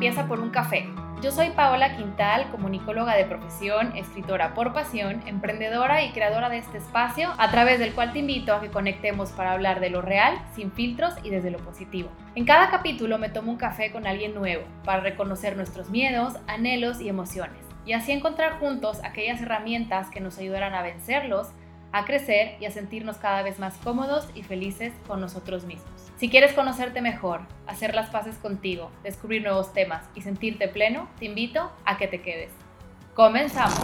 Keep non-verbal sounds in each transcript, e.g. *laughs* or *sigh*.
Empieza por un café. Yo soy Paola Quintal, comunicóloga de profesión, escritora por pasión, emprendedora y creadora de este espacio, a través del cual te invito a que conectemos para hablar de lo real, sin filtros y desde lo positivo. En cada capítulo me tomo un café con alguien nuevo, para reconocer nuestros miedos, anhelos y emociones, y así encontrar juntos aquellas herramientas que nos ayudarán a vencerlos, a crecer y a sentirnos cada vez más cómodos y felices con nosotros mismos. Si quieres conocerte mejor, hacer las paces contigo, descubrir nuevos temas y sentirte pleno, te invito a que te quedes. Comenzamos.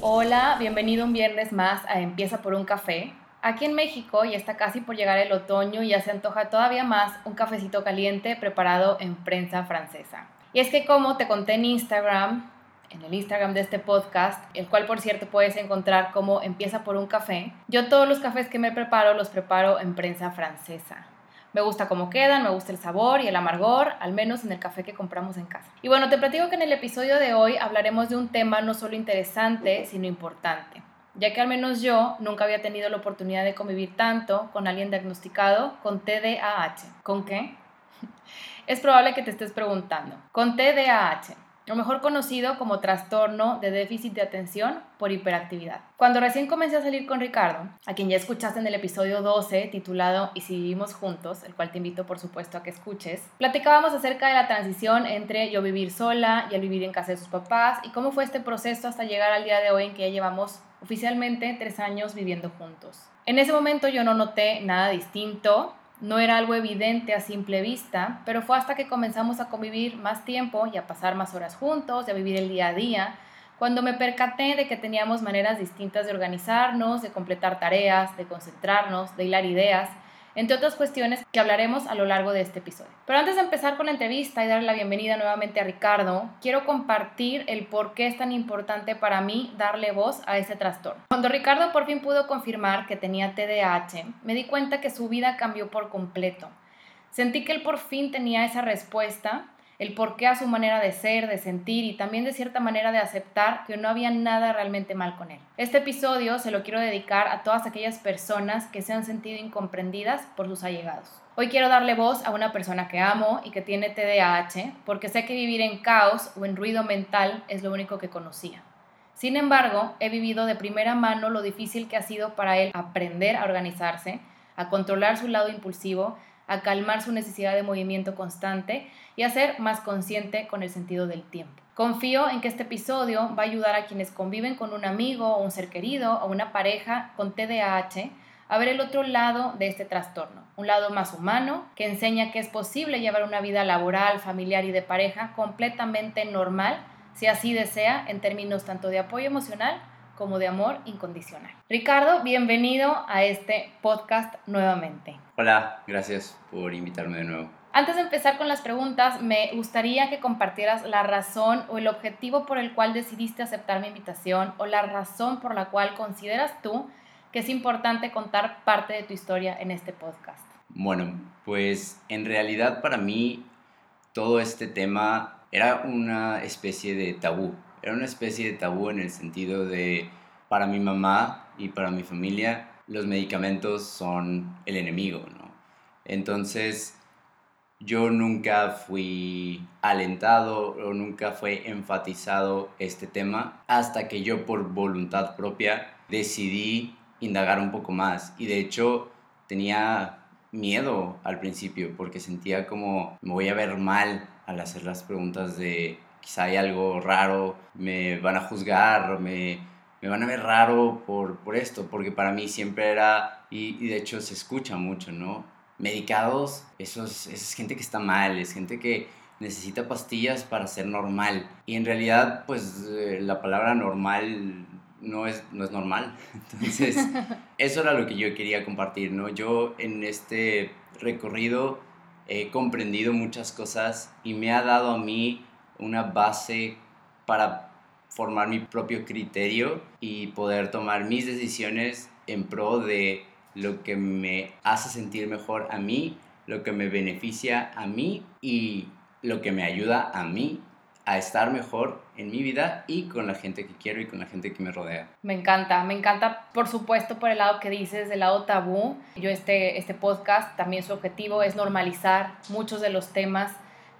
Hola, bienvenido un viernes más a Empieza por un café. Aquí en México ya está casi por llegar el otoño y ya se antoja todavía más un cafecito caliente preparado en prensa francesa. Y es que como te conté en Instagram, en el Instagram de este podcast, el cual por cierto puedes encontrar como empieza por un café. Yo todos los cafés que me preparo los preparo en prensa francesa. Me gusta cómo quedan, me gusta el sabor y el amargor, al menos en el café que compramos en casa. Y bueno, te platico que en el episodio de hoy hablaremos de un tema no solo interesante, sino importante, ya que al menos yo nunca había tenido la oportunidad de convivir tanto con alguien diagnosticado con TDAH. ¿Con qué? *laughs* Es probable que te estés preguntando. Con TDAH o mejor conocido como trastorno de déficit de atención por hiperactividad. Cuando recién comencé a salir con Ricardo, a quien ya escuchaste en el episodio 12 titulado Y si vivimos juntos, el cual te invito por supuesto a que escuches, platicábamos acerca de la transición entre yo vivir sola y el vivir en casa de sus papás y cómo fue este proceso hasta llegar al día de hoy en que ya llevamos oficialmente tres años viviendo juntos. En ese momento yo no noté nada distinto, no era algo evidente a simple vista, pero fue hasta que comenzamos a convivir más tiempo y a pasar más horas juntos y a vivir el día a día, cuando me percaté de que teníamos maneras distintas de organizarnos, de completar tareas, de concentrarnos, de hilar ideas, entre otras cuestiones que hablaremos a lo largo de este episodio. Pero antes de empezar con la entrevista y darle la bienvenida nuevamente a Ricardo, quiero compartir el por qué es tan importante para mí darle voz a ese trastorno. Cuando Ricardo por fin pudo confirmar que tenía TDAH, me di cuenta que su vida cambió por completo. Sentí que él por fin tenía esa respuesta el porqué a su manera de ser, de sentir y también de cierta manera de aceptar que no había nada realmente mal con él. Este episodio se lo quiero dedicar a todas aquellas personas que se han sentido incomprendidas por sus allegados. Hoy quiero darle voz a una persona que amo y que tiene TDAH porque sé que vivir en caos o en ruido mental es lo único que conocía. Sin embargo, he vivido de primera mano lo difícil que ha sido para él aprender a organizarse, a controlar su lado impulsivo, a calmar su necesidad de movimiento constante y a ser más consciente con el sentido del tiempo. Confío en que este episodio va a ayudar a quienes conviven con un amigo o un ser querido o una pareja con TDAH a ver el otro lado de este trastorno, un lado más humano que enseña que es posible llevar una vida laboral, familiar y de pareja completamente normal si así desea en términos tanto de apoyo emocional como de amor incondicional. Ricardo, bienvenido a este podcast nuevamente. Hola, gracias por invitarme de nuevo. Antes de empezar con las preguntas, me gustaría que compartieras la razón o el objetivo por el cual decidiste aceptar mi invitación o la razón por la cual consideras tú que es importante contar parte de tu historia en este podcast. Bueno, pues en realidad para mí todo este tema era una especie de tabú era una especie de tabú en el sentido de, para mi mamá y para mi familia, los medicamentos son el enemigo, ¿no? Entonces, yo nunca fui alentado o nunca fue enfatizado este tema hasta que yo por voluntad propia decidí indagar un poco más y de hecho tenía miedo al principio porque sentía como me voy a ver mal al hacer las preguntas de quizá hay algo raro, me van a juzgar, me, me van a ver raro por, por esto, porque para mí siempre era, y, y de hecho se escucha mucho, ¿no? Medicados, eso es, es gente que está mal, es gente que necesita pastillas para ser normal. Y en realidad, pues eh, la palabra normal no es, no es normal. *laughs* Entonces, *laughs* eso era lo que yo quería compartir, ¿no? Yo en este recorrido he comprendido muchas cosas y me ha dado a mí una base para formar mi propio criterio y poder tomar mis decisiones en pro de lo que me hace sentir mejor a mí, lo que me beneficia a mí y lo que me ayuda a mí a estar mejor en mi vida y con la gente que quiero y con la gente que me rodea. Me encanta, me encanta por supuesto por el lado que dices, del lado tabú. Yo este, este podcast también su objetivo es normalizar muchos de los temas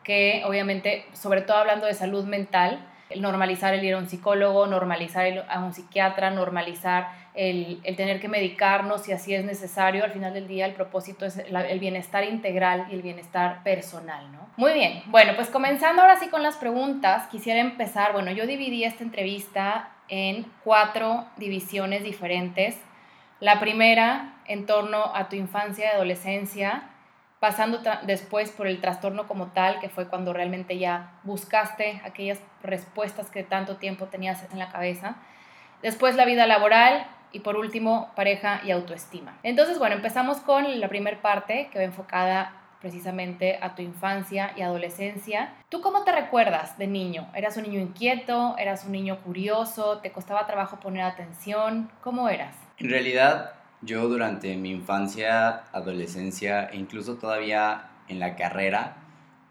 que obviamente, sobre todo hablando de salud mental, normalizar el ir a un psicólogo, normalizar el, a un psiquiatra, normalizar el, el, tener que medicarnos si así es necesario. Al final del día el propósito es el bienestar integral y el bienestar personal, ¿no? Muy bien, bueno, pues comenzando ahora sí con las preguntas, quisiera empezar, bueno, yo dividí esta entrevista en cuatro divisiones diferentes. La primera, en torno a tu infancia y adolescencia, pasando después por el trastorno como tal, que fue cuando realmente ya buscaste aquellas respuestas que tanto tiempo tenías en la cabeza. Después la vida laboral y por último pareja y autoestima. Entonces, bueno, empezamos con la primera parte que va enfocada precisamente a tu infancia y adolescencia. ¿Tú cómo te recuerdas de niño? ¿Eras un niño inquieto? ¿Eras un niño curioso? ¿Te costaba trabajo poner atención? ¿Cómo eras? En realidad, yo durante mi infancia, adolescencia e incluso todavía en la carrera,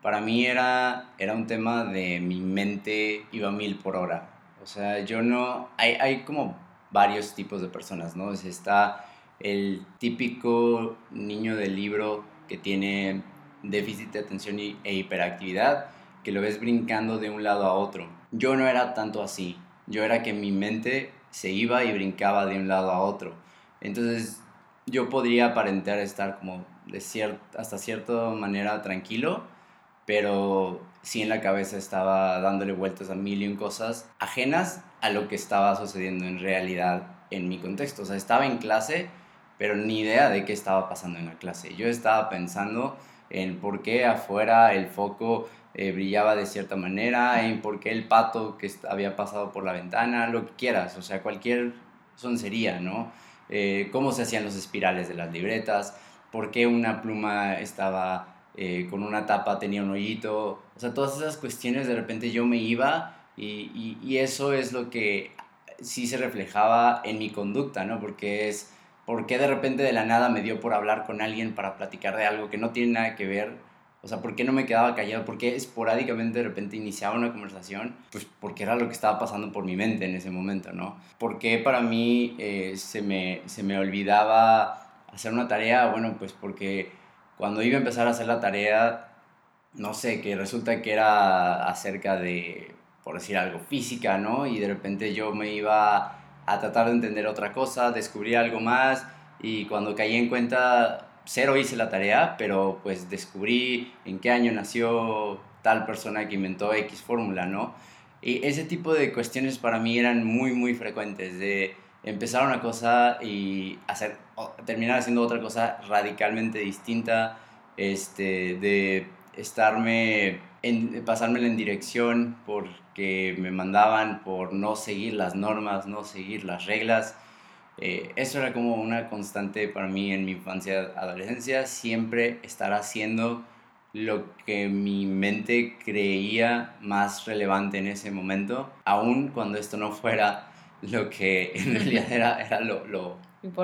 para mí era, era un tema de mi mente iba mil por hora. O sea, yo no... Hay, hay como varios tipos de personas, ¿no? Está el típico niño del libro que tiene déficit de atención e hiperactividad, que lo ves brincando de un lado a otro. Yo no era tanto así. Yo era que mi mente se iba y brincaba de un lado a otro entonces yo podría aparentar estar como de hasta cierta manera tranquilo, pero sí en la cabeza estaba dándole vueltas a mil y un cosas ajenas a lo que estaba sucediendo en realidad en mi contexto. O sea, estaba en clase, pero ni idea de qué estaba pasando en la clase. Yo estaba pensando en por qué afuera el foco eh, brillaba de cierta manera, en por qué el pato que había pasado por la ventana, lo que quieras, o sea, cualquier soncería, ¿no? Eh, cómo se hacían los espirales de las libretas, por qué una pluma estaba eh, con una tapa, tenía un hoyito, o sea, todas esas cuestiones de repente yo me iba y, y, eso es lo que sí se reflejaba en mi conducta, ¿no? Porque es, ¿por qué de repente de la nada me dio por hablar con alguien para platicar de algo que no tiene nada que ver o sea, ¿por qué no me quedaba callado? ¿Por qué esporádicamente de repente iniciaba una conversación? Pues porque era lo que estaba pasando por mi mente en ese momento, ¿no? ¿Por qué para mí eh, se, me, se me olvidaba hacer una tarea? Bueno, pues porque cuando iba a empezar a hacer la tarea, no sé, que resulta que era acerca de, por decir algo, física, ¿no? Y de repente yo me iba a tratar de entender otra cosa, descubrir algo más y cuando caí en cuenta cero hice la tarea, pero pues descubrí en qué año nació tal persona que inventó X fórmula, ¿no? Y ese tipo de cuestiones para mí eran muy, muy frecuentes, de empezar una cosa y hacer, terminar haciendo otra cosa radicalmente distinta, este, de estarme, en, pasármela en dirección porque me mandaban por no seguir las normas, no seguir las reglas eh, eso era como una constante para mí en mi infancia, adolescencia, siempre estar haciendo lo que mi mente creía más relevante en ese momento, aun cuando esto no fuera lo que en realidad *laughs* era, era lo, lo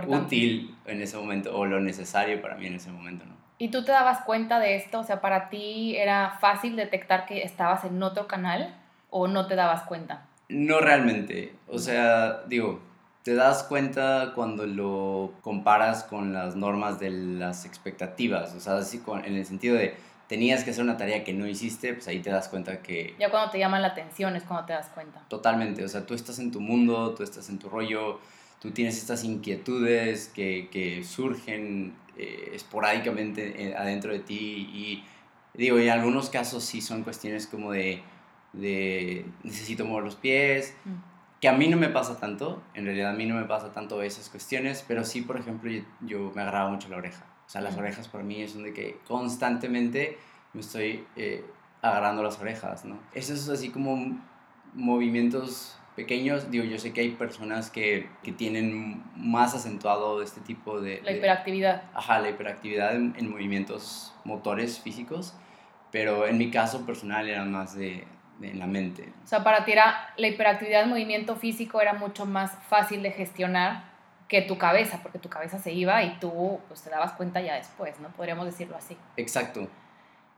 útil en ese momento o lo necesario para mí en ese momento. ¿no? ¿Y tú te dabas cuenta de esto? O sea, ¿para ti era fácil detectar que estabas en otro canal o no te dabas cuenta? No realmente. O sea, digo, te das cuenta cuando lo comparas con las normas de las expectativas, o sea, así con, en el sentido de tenías que hacer una tarea que no hiciste, pues ahí te das cuenta que... Ya cuando te llaman la atención es cuando te das cuenta. Totalmente, o sea, tú estás en tu mundo, tú estás en tu rollo, tú tienes estas inquietudes que, que surgen eh, esporádicamente eh, adentro de ti y digo, en algunos casos sí son cuestiones como de, de necesito mover los pies. Mm que a mí no me pasa tanto, en realidad a mí no me pasa tanto esas cuestiones, pero sí, por ejemplo, yo, me agarraba mucho la oreja. O sea, las orejas para mí es donde que constantemente me estoy eh, agarrando las orejas, ¿no? Eso es así como movimientos pequeños. Digo, yo sé que hay personas que, que tienen más acentuado este tipo de... La hiperactividad. ajá, la hiperactividad en, en movimientos motores físicos, pero en mi caso personal era más de, en la mente. O sea, para ti era, la hiperactividad del movimiento físico era mucho más fácil de gestionar que tu cabeza, porque tu cabeza se iba y tú pues, te dabas cuenta ya después, ¿no? Podríamos decirlo así. Exacto.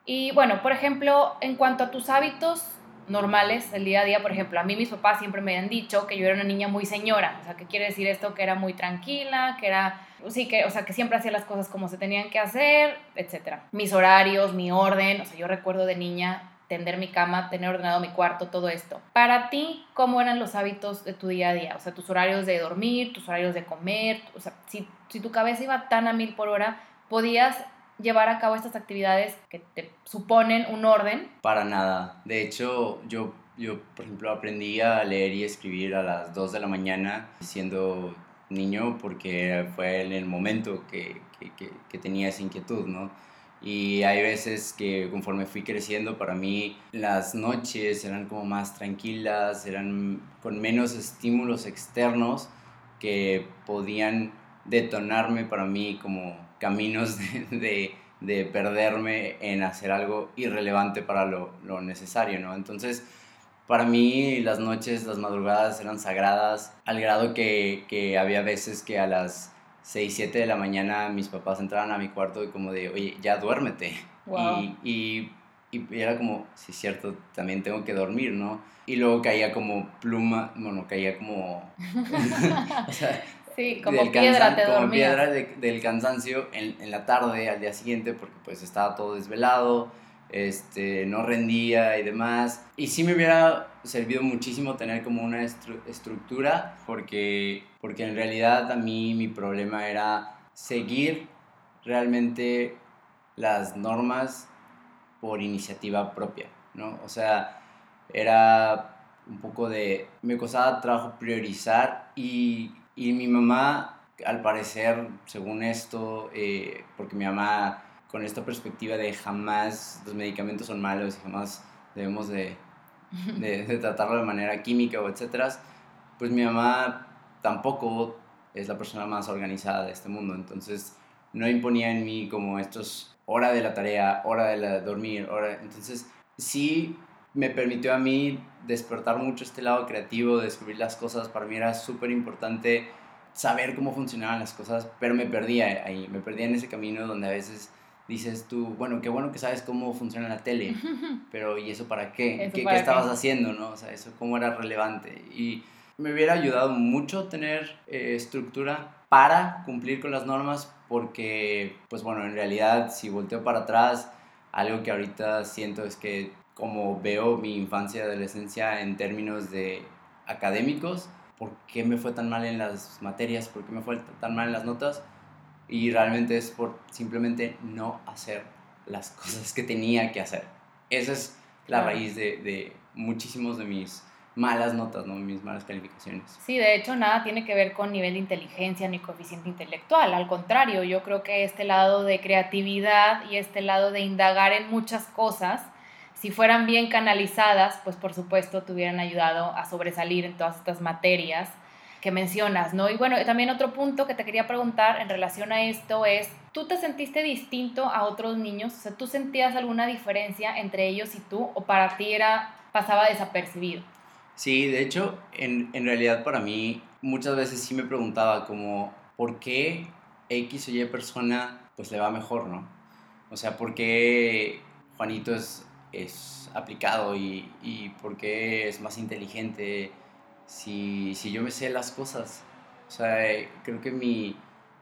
Y bueno, por ejemplo, en cuanto a tus hábitos normales el día a día. Por ejemplo, a mí mis papás siempre me han dicho que yo era una niña muy señora. O sea, ¿qué quiere decir esto? Que era muy tranquila, que era, sí, que, o sea, que siempre hacía las cosas como se tenían que hacer, etc. Mis horarios, mi orden. O sea, yo recuerdo de niña tender mi cama, tener ordenado mi cuarto, todo esto. Para ti, ¿cómo eran los hábitos de tu día a día? O sea, tus horarios de dormir, tus horarios de comer. O sea, si, si tu cabeza iba tan a mil por hora, ¿podías llevar a cabo estas actividades que te suponen un orden? Para nada. De hecho, yo, yo por ejemplo, aprendí a leer y escribir a las 2 de la mañana siendo niño porque fue en el momento que, que, que, tenía esa inquietud, ¿no? Y hay veces que conforme fui creciendo, para mí las noches eran como más tranquilas, eran con menos estímulos externos que podían detonarme para mí como caminos *laughs* de, de, perderme en hacer algo irrelevante para lo, lo, necesario, ¿no? Entonces, para mí las noches, las madrugadas eran sagradas, al grado que, que había veces que a las 6, 7 de la mañana mis papás entraban a mi cuarto y como de, oye, ya duérmete. Y, y, y, era como, sí, es cierto, también tengo que dormir, ¿no? Y luego caía como pluma, bueno, caía como... *laughs* o sea, Sí, como piedra te Como piedra del cansancio en, en, la tarde, al día siguiente, porque pues estaba todo desvelado, este, no rendía y demás. Y sí me hubiera servido muchísimo tener como una estructura, porque, porque en realidad a mí mi problema era seguir realmente las normas por iniciativa propia, ¿no? O sea, era un poco de... Me costaba trabajo priorizar y y mi mamá, al parecer, según esto, eh, porque mi mamá con esta perspectiva de jamás los medicamentos son malos y jamás debemos de, *laughs* de, de tratarlo de manera química o etcétera, pues mi mamá tampoco es la persona más organizada de este mundo, entonces no imponía en mí como estos hora de la tarea, hora de la dormir, hora, entonces sí me permitió a mí despertar mucho este lado creativo, descubrir las cosas. Para mí era súper importante saber cómo funcionaban las cosas, pero me perdía ahí, me perdía en ese camino donde a veces dices tú, bueno, qué bueno que sabes cómo funciona la tele, *laughs* pero ¿y eso para qué? ¿Qué, estabas haciendo? ¿no? O sea, eso cómo era relevante. Y me hubiera ayudado mucho tener eh, estructura para cumplir con las normas, porque, pues bueno, en realidad, si volteo para atrás, algo que ahorita siento es que como veo mi infancia y adolescencia en términos de académicos, por qué me fue tan mal en las materias, por qué me fue tan mal en las notas, y realmente es por simplemente no hacer las cosas que tenía que hacer. Esa es la raíz de, de muchísimos de mis malas notas, ¿no? mis malas calificaciones. Sí, de hecho nada tiene que ver con nivel de inteligencia ni coeficiente intelectual, al contrario, yo creo que este lado de creatividad y este lado de indagar en muchas cosas si fueran bien canalizadas, pues por supuesto te hubieran ayudado a sobresalir en todas estas materias que mencionas, ¿no? Y bueno, también otro punto que te quería preguntar en relación a esto es, ¿tú te sentiste distinto a otros niños? O sea, ¿tú sentías alguna diferencia entre ellos y tú o para ti era, pasaba desapercibido? Sí, de hecho, en, en realidad para mí muchas veces sí me preguntaba como, ¿por qué X o Y persona pues le va mejor, ¿no? O sea, ¿por qué Juanito es es aplicado y, y por qué es más inteligente si, si, yo me sé las cosas. O sea, creo que mi,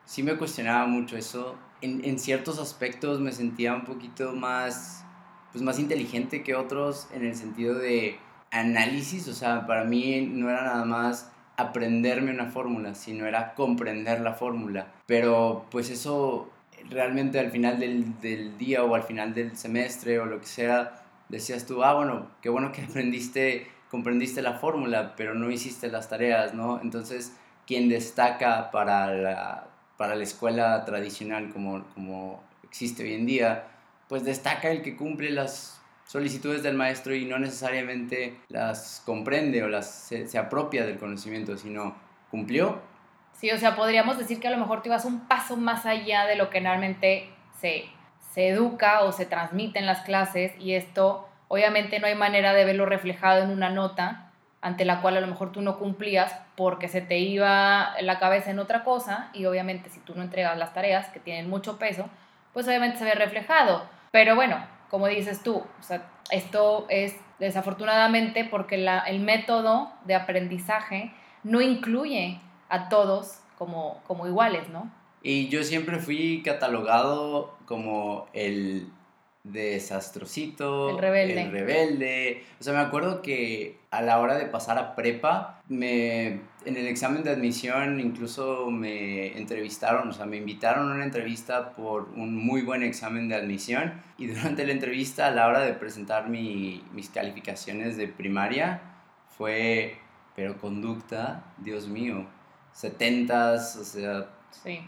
sí me cuestionaba mucho eso. En, en, ciertos aspectos me sentía un poquito más, pues más inteligente que otros en el sentido de análisis. O sea, para mí no era nada más aprenderme una fórmula, sino era comprender la fórmula. Pero pues eso realmente al final del, del día o al final del semestre o lo que sea, decías tú, ah, bueno, qué bueno que *laughs* aprendiste, comprendiste la fórmula, pero no hiciste las tareas, ¿no? Entonces, quien destaca para la, para la escuela tradicional como, como existe hoy en día, pues destaca el que cumple las solicitudes del maestro y no necesariamente las comprende o las se, se apropia del conocimiento, sino cumplió. Sí, o sea, podríamos decir que a lo mejor te ibas un paso más allá de lo que normalmente se se educa o se transmite en las clases y esto obviamente no hay manera de verlo reflejado en una nota ante la cual a lo mejor tú no cumplías porque se te iba la cabeza en otra cosa y obviamente si tú no entregas las tareas que tienen mucho peso, pues obviamente se ve reflejado. Pero bueno, como dices tú, o sea, esto es desafortunadamente porque la, el método de aprendizaje no incluye a todos como, como iguales, ¿no? Y yo siempre fui catalogado como el desastrosito, el rebelde. el rebelde. O sea, me acuerdo que a la hora de pasar a prepa, me, en el examen de admisión incluso me entrevistaron, o sea, me invitaron a una entrevista por un muy buen examen de admisión y durante la entrevista a la hora de presentar mi, mis calificaciones de primaria fue, pero conducta, Dios mío, setentas, o sea, Sí.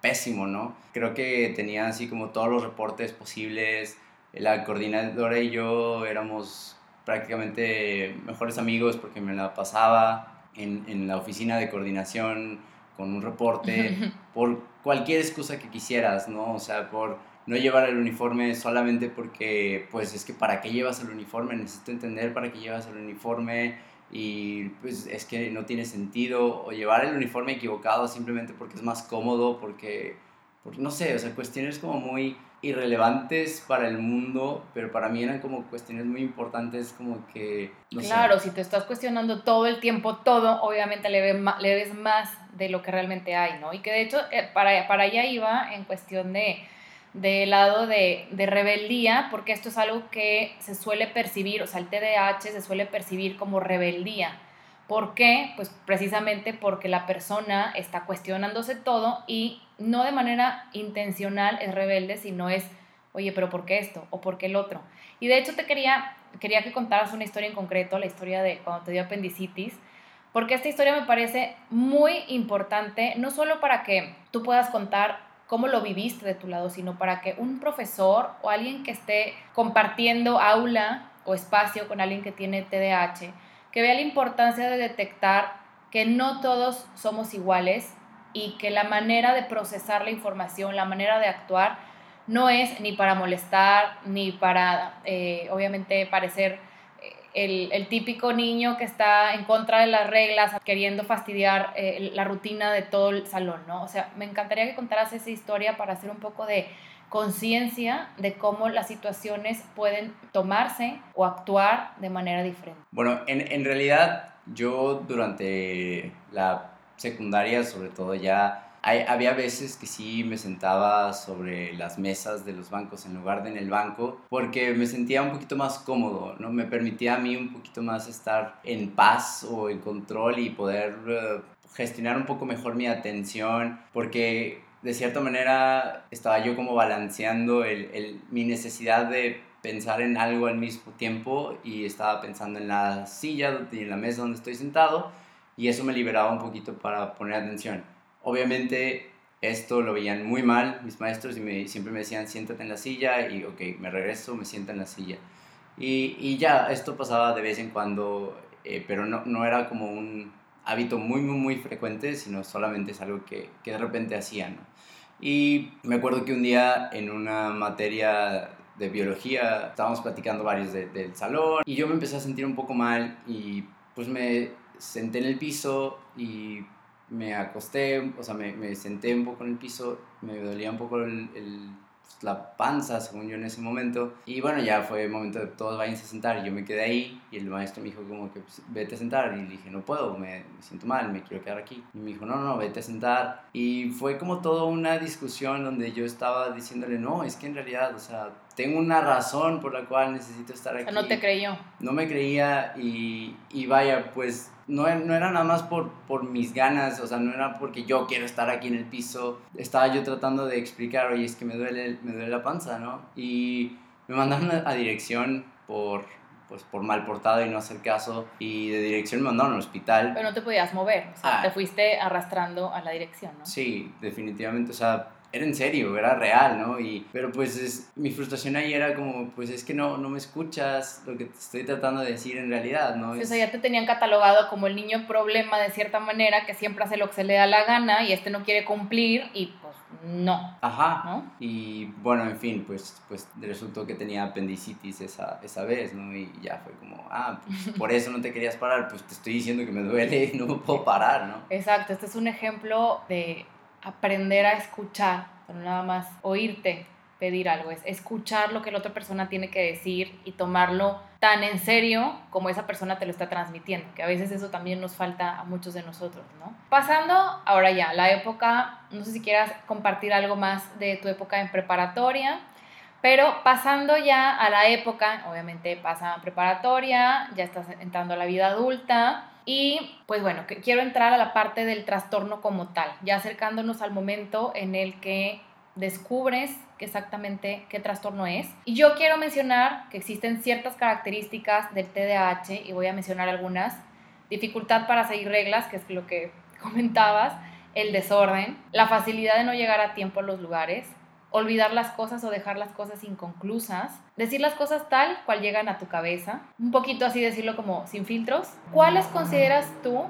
pésimo, ¿no? Creo que tenía así como todos los reportes posibles. La coordinadora y yo éramos prácticamente mejores amigos porque me la pasaba en, en la oficina de coordinación con un reporte *laughs* por cualquier excusa que quisieras, ¿no? O sea, por no llevar el uniforme solamente porque, pues es que para qué llevas el uniforme, necesito entender para qué llevas el uniforme y pues es que no tiene sentido o llevar el uniforme equivocado simplemente porque es más cómodo, porque, porque no sé, o sea, cuestiones como muy irrelevantes para el mundo, pero para mí eran como cuestiones muy importantes como que... Claro, si te estás cuestionando todo el tiempo todo, obviamente le, ve ma- le ves más de lo que realmente hay, ¿no? Y que de hecho eh, para, para allá iba en cuestión de del lado de, de rebeldía, porque esto es algo que se suele percibir, o sea, el TDAH se suele percibir como rebeldía. ¿Por qué? Pues precisamente porque la persona está cuestionándose todo y no de manera intencional es rebelde, sino es, oye, pero ¿por qué esto? ¿O por qué el otro? Y de hecho te quería, quería que contaras una historia en concreto, la historia de cuando te dio apendicitis, porque esta historia me parece muy importante, no solo para que tú puedas contar cómo lo viviste de tu lado, sino para que un profesor o alguien que esté compartiendo aula o espacio con alguien que tiene TDAH, que vea la importancia de detectar que no todos somos iguales y que la manera de procesar la información, la manera de actuar, no es ni para molestar, ni para, eh, obviamente, parecer el, el, típico niño que está en contra de las reglas, queriendo fastidiar eh, la rutina de todo el salón, ¿no? O sea, me encantaría que contaras esa historia para hacer un poco de conciencia de cómo las situaciones pueden tomarse o actuar de manera diferente. Bueno, en, en realidad yo durante la secundaria, sobre todo ya hay, había veces que sí me sentaba sobre las mesas de los bancos en lugar de en el banco porque me sentía un poquito más cómodo, ¿no? Me permitía a mí un poquito más estar en paz o en control y poder uh, gestionar un poco mejor mi atención porque de cierta manera estaba yo como balanceando el, el, mi necesidad de pensar en algo al mismo tiempo y estaba pensando en la silla y en la mesa donde estoy sentado y eso me liberaba un poquito para poner atención. Obviamente esto lo veían muy mal mis maestros y me, siempre me decían siéntate en la silla y ok, me regreso, me siento en la silla. Y, y ya, esto pasaba de vez en cuando, eh, pero no, no era como un hábito muy, muy, muy frecuente, sino solamente es algo que, que de repente hacían. ¿no? Y me acuerdo que un día en una materia de biología estábamos platicando varios de, del salón y yo me empecé a sentir un poco mal y pues me senté en el piso y me acosté, o sea, me, me, senté un poco en el piso, me dolía un poco el, el, pues, la panza, según yo en ese momento. Y bueno, ya fue el momento de todos vayan a sentar. Y yo me quedé ahí y el maestro me dijo como que pues, vete a sentar. Y le dije, no puedo, me, me, siento mal, me quiero quedar aquí. Y me dijo, no, no, vete a sentar. Y fue como toda una discusión donde yo estaba diciéndole, no, es que en realidad, o sea, tengo una razón por la cual necesito estar aquí. O sea, no te creyó. No me creía y, y vaya, pues no, no, era nada más por, por mis ganas, o sea, no era porque yo quiero estar aquí en el piso. Estaba yo tratando de explicar, oye, es que me duele, me duele la panza, ¿no? Y me mandaron a, dirección por, pues, por mal portado y no hacer caso. Y de dirección me mandaron al hospital. Pero no te podías mover, o sea, ah, te fuiste arrastrando a la dirección, ¿no? Sí, definitivamente, o sea, era en serio, era real, ¿no? Y, pero pues es, mi frustración ahí era como, pues es que no, no me escuchas lo que te estoy tratando de decir en realidad, ¿no? Es... O sea, ya te tenían catalogado como el niño problema de cierta manera, que siempre hace lo que se le da la gana y este no quiere cumplir y pues no. Ajá. ¿no? Y bueno, en fin, pues, pues resultó que tenía apendicitis esa, esa vez, ¿no? Y ya fue como, ah, pues por eso no te querías parar, pues te estoy diciendo que me duele y no me puedo parar, ¿no? Exacto, este es un ejemplo de aprender a escuchar, no nada más oírte pedir algo, es escuchar lo que la otra persona tiene que decir y tomarlo tan en serio como esa persona te lo está transmitiendo, que a veces eso también nos falta a muchos de nosotros, ¿no? Pasando ahora ya, la época, no sé si quieras compartir algo más de tu época en preparatoria, pero pasando ya a la época, obviamente pasa preparatoria, ya estás entrando a la vida adulta, y pues bueno, quiero entrar a la parte del trastorno como tal, ya acercándonos al momento en el que descubres exactamente qué trastorno es. Y yo quiero mencionar que existen ciertas características del TDAH y voy a mencionar algunas. Dificultad para seguir reglas, que es lo que *laughs* comentabas, el desorden, la facilidad de no llegar a tiempo a los lugares, olvidar las cosas o dejar las cosas inconclusas, decir las cosas tal cual llegan a tu cabeza, un poquito así decirlo como sin filtros. ¿Cuáles consideras tú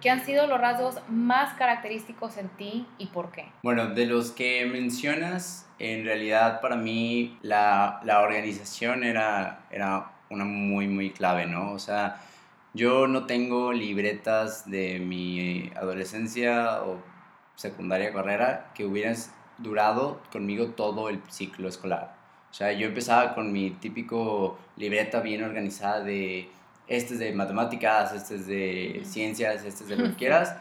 ¿Qué han sido los rasgos más característicos en ti y por qué? Bueno, de los que mencionas, en realidad para mí la, la organización era, era una muy, muy clave, ¿no? O sea, yo no tengo libretas de mi adolescencia o secundaria carrera que hubieran durado conmigo todo el ciclo escolar. O sea, yo empezaba con mi típico libreta bien organizada de este es de matemáticas, este es de ciencias, este es de lo que quieras.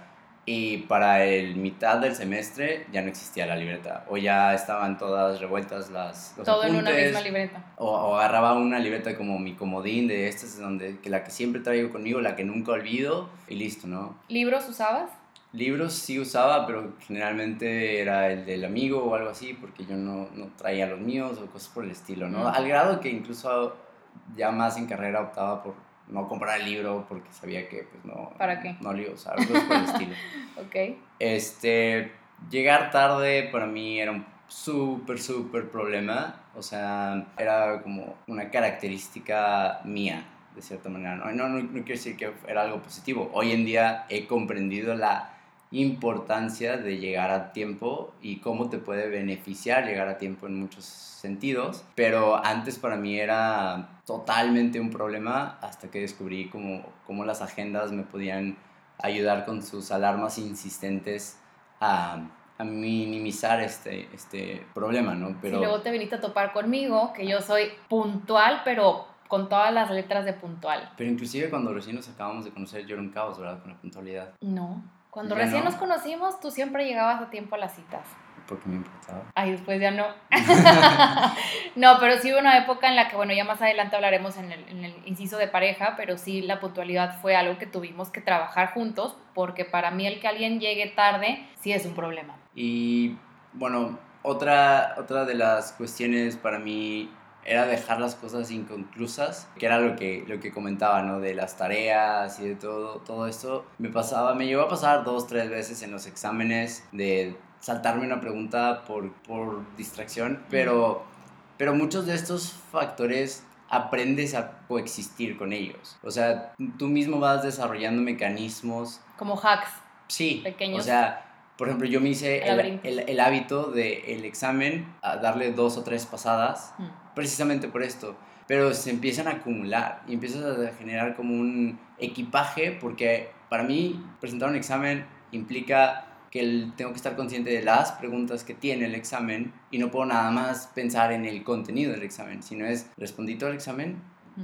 Y para el mitad del semestre ya no existía la libreta. O ya estaban todas revueltas las los Todo en una misma libreta. O, agarraba una libreta como mi comodín de esta es donde, que la que siempre traigo conmigo, la que nunca olvido y listo, ¿no? ¿Libros usabas? Libros sí usaba, pero generalmente era el del amigo o algo así, porque yo no, no traía los míos o cosas por el estilo, ¿no? Al grado que incluso ya más en carrera optaba por no comprar el libro porque sabía que pues no ¿Para qué? no lo iba a usar, por el estilo. *laughs* ok. Este, llegar tarde para mí era un súper, súper problema, o sea, era como una característica mía, de cierta manera, no, no, no, no quiero decir que era algo positivo, hoy en día he comprendido la importancia de llegar a tiempo y cómo te puede beneficiar llegar a tiempo en muchos sentidos, pero antes para mí era totalmente un problema hasta que descubrí cómo, cómo las agendas me podían ayudar con sus alarmas insistentes a, a minimizar este, este problema, ¿no? Pero... luego te viniste a topar conmigo, que yo soy puntual, pero con todas las letras de puntual. Pero inclusive cuando recién nos acabamos de conocer yo era un caos, ¿verdad? Con la puntualidad. No. Cuando recién nos conocimos, tú siempre llegabas a tiempo a las citas. Porque me importaba. Ay, después ya no. *laughs* *laughs* no, pero sí hubo una época en la que, bueno, ya más adelante hablaremos en el, en el inciso de pareja, pero sí la puntualidad fue algo que tuvimos que trabajar juntos, porque para mí el que alguien llegue tarde sí es un problema. Y bueno, otra, otra de las cuestiones para mí era dejar las cosas inconclusas, que era lo que, lo que comentaba, ¿no? De las tareas y de todo, todo esto. Me pasaba, me llegó a pasar dos, tres veces en los exámenes de saltarme una pregunta por, por distracción, pero, pero muchos de estos factores aprendes a coexistir con ellos. O sea, tú mismo vas desarrollando mecanismos. Como hacks. Sí. Pequeños. O sea, por ejemplo, yo me hice el, el, hábito del el examen, a darle dos o tres pasadas. Mm precisamente por esto. Pero se empiezan a acumular y empiezas a generar como un equipaje porque para mí presentar un examen implica que tengo que estar consciente de las preguntas que tiene el examen y no puedo nada más pensar en el contenido del examen, sino es respondí todo el examen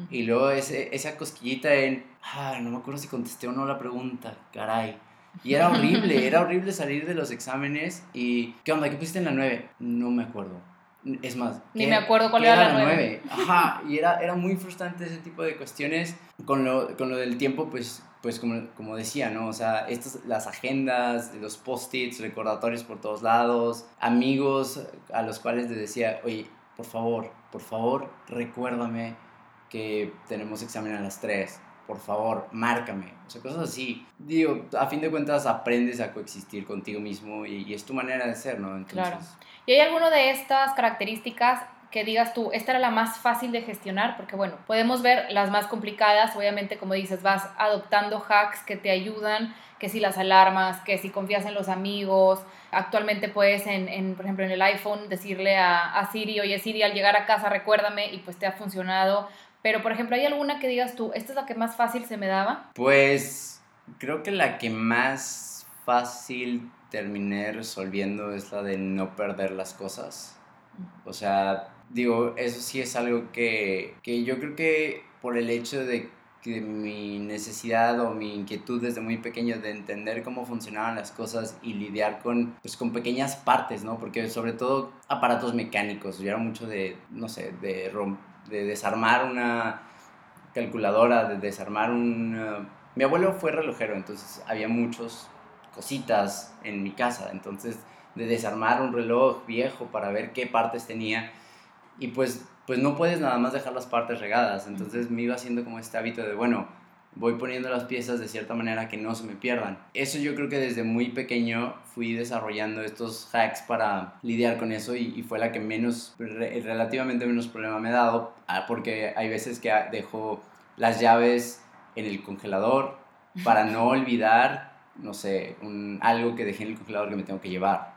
y luego ese, esa cosquillita en, ah, no me acuerdo si contesté o no la pregunta, caray. Y era horrible, *laughs* era horrible salir de los exámenes y, ¿qué onda? ¿Qué pusiste en la 9? No me acuerdo es más, ni me acuerdo cuál era, la 9. Ajá, y era, era muy frustrante ese tipo de cuestiones. Con lo, con lo del tiempo, pues, pues como, como decía, ¿no? O sea, estas, las agendas, los post-its, recordatorios por todos lados, amigos a los cuales les decía, oye, por favor, por favor, recuérdame que tenemos examen a las 3 por favor, márcame. O sea, cosas así. Digo, a fin de cuentas aprendes a coexistir contigo mismo y, es tu manera de ser, ¿no? Entonces... Claro. ¿Y hay alguna de estas características que digas tú, esta era la más fácil de gestionar? Porque bueno, podemos ver las más complicadas, obviamente como dices, vas adoptando hacks que te ayudan, que si las alarmas, que si confías en los amigos, actualmente puedes, en, en por ejemplo, en el iPhone decirle a, a Siri, oye Siri, al llegar a casa recuérdame y pues te ha funcionado pero, por ejemplo, ¿hay alguna que digas tú, esta es la que más fácil se me daba? Pues creo que la que más fácil terminé resolviendo es la de no perder las cosas. O sea, digo, eso sí es algo que, que yo creo que por el hecho de que mi necesidad o mi inquietud desde muy pequeño de entender cómo funcionaban las cosas y lidiar con, pues, con pequeñas partes, ¿no? Porque sobre todo aparatos mecánicos, yo era mucho de, no sé, de, de desarmar una calculadora, de desarmar un... mi abuelo fue relojero, entonces había muchas cositas en mi casa, entonces de desarmar un reloj viejo para ver qué partes tenía y pues pues no puedes nada más dejar las partes regadas. Entonces me iba haciendo como este hábito de, bueno, voy poniendo las piezas de cierta manera que no se me pierdan. Eso yo creo que desde muy pequeño fui desarrollando estos hacks para lidiar con eso y, fue la que menos, relativamente menos problema me ha dado, ah, porque hay veces que dejo las llaves en el congelador para no *laughs* olvidar, no sé, un, algo que dejé en el congelador que me tengo que llevar.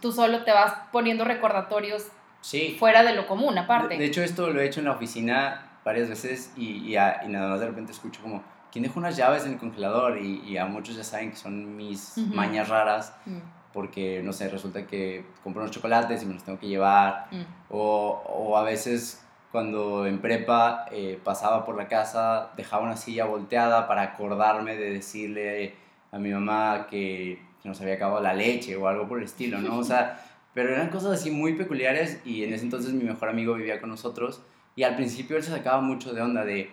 tú solo te vas poniendo recordatorios sí. fuera de lo común, aparte. De, hecho, esto lo he hecho en la oficina varias veces y, y, nada más de repente escucho como, ¿quién dejó unas llaves en el congelador? Y, a muchos ya saben que son mis mañas raras. Mm. Porque, no sé, resulta que compro unos chocolates y me los tengo que llevar. Mm. O, o, a veces cuando en prepa eh, pasaba por la casa, dejaba una silla volteada para acordarme de decirle a mi mamá que, que nos había acabado la leche o algo por el estilo, ¿no? O sea, *laughs* pero eran cosas así muy peculiares y en ese entonces mi mejor amigo vivía con nosotros y al principio él se sacaba mucho de onda de,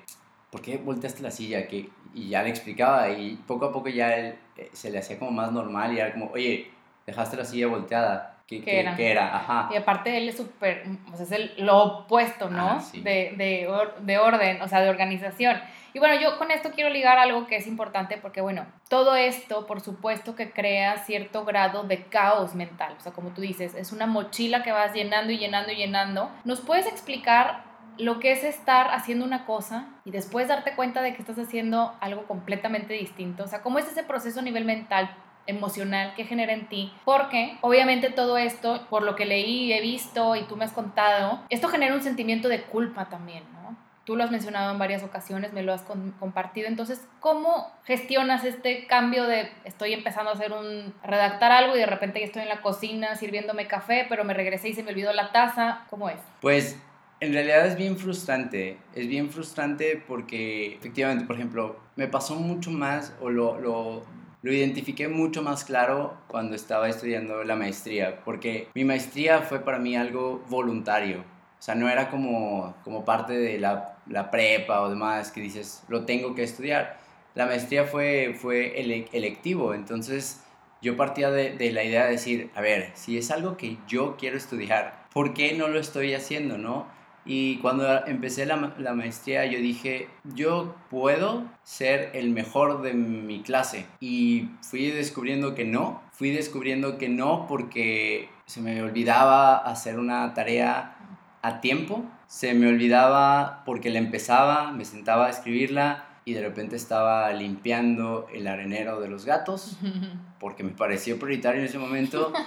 ¿por qué volteaste la silla? Que, y ya le explicaba y poco a poco ya él eh, se le hacía como más normal y era como, oye, dejaste la silla volteada. ¿Qué, ¿Qué, era? ¿Qué era? Ajá. Y aparte él es súper, o sea, es el, lo opuesto, ¿no? Ah, de, de, de orden, o sea, de organización. Y bueno, yo con esto quiero ligar algo que es importante porque, bueno, todo esto, por supuesto, que crea cierto grado de caos mental. O sea, como tú dices, es una mochila que vas llenando y llenando y llenando. ¿Nos puedes explicar lo que es estar haciendo una cosa y después darte cuenta de que estás haciendo algo completamente distinto? O sea, ¿cómo es ese proceso a nivel mental? emocional que genera en ti, porque obviamente todo esto, por lo que leí, he visto y tú me has contado, esto genera un sentimiento de culpa también, ¿no? Tú lo has mencionado en varias ocasiones, me lo has compartido. Entonces, ¿cómo gestionas este cambio de estoy empezando a hacer un redactar algo y de repente ya estoy en la cocina sirviéndome café, pero me regresé y se me olvidó la taza? ¿Cómo es? Pues en realidad es bien frustrante. Es bien frustrante porque efectivamente, por ejemplo, me pasó mucho más o lo, lo, lo identifiqué mucho más claro cuando estaba estudiando la maestría, porque mi maestría fue para mí algo voluntario. O sea, no era como, como parte de la, la, prepa o demás que dices, lo tengo que estudiar. La maestría fue, fue electivo, entonces yo partía de, de, la idea de decir, a ver, si es algo que yo quiero estudiar, ¿por qué no lo estoy haciendo, no? Y cuando empecé la, la, maestría yo dije, yo puedo ser el mejor de mi clase. Y fui descubriendo que no, fui descubriendo que no porque se me olvidaba hacer una tarea a tiempo. Se me olvidaba porque la empezaba, me sentaba a escribirla y de repente estaba limpiando el arenero de los gatos *laughs* porque me pareció prioritario en ese momento. *laughs*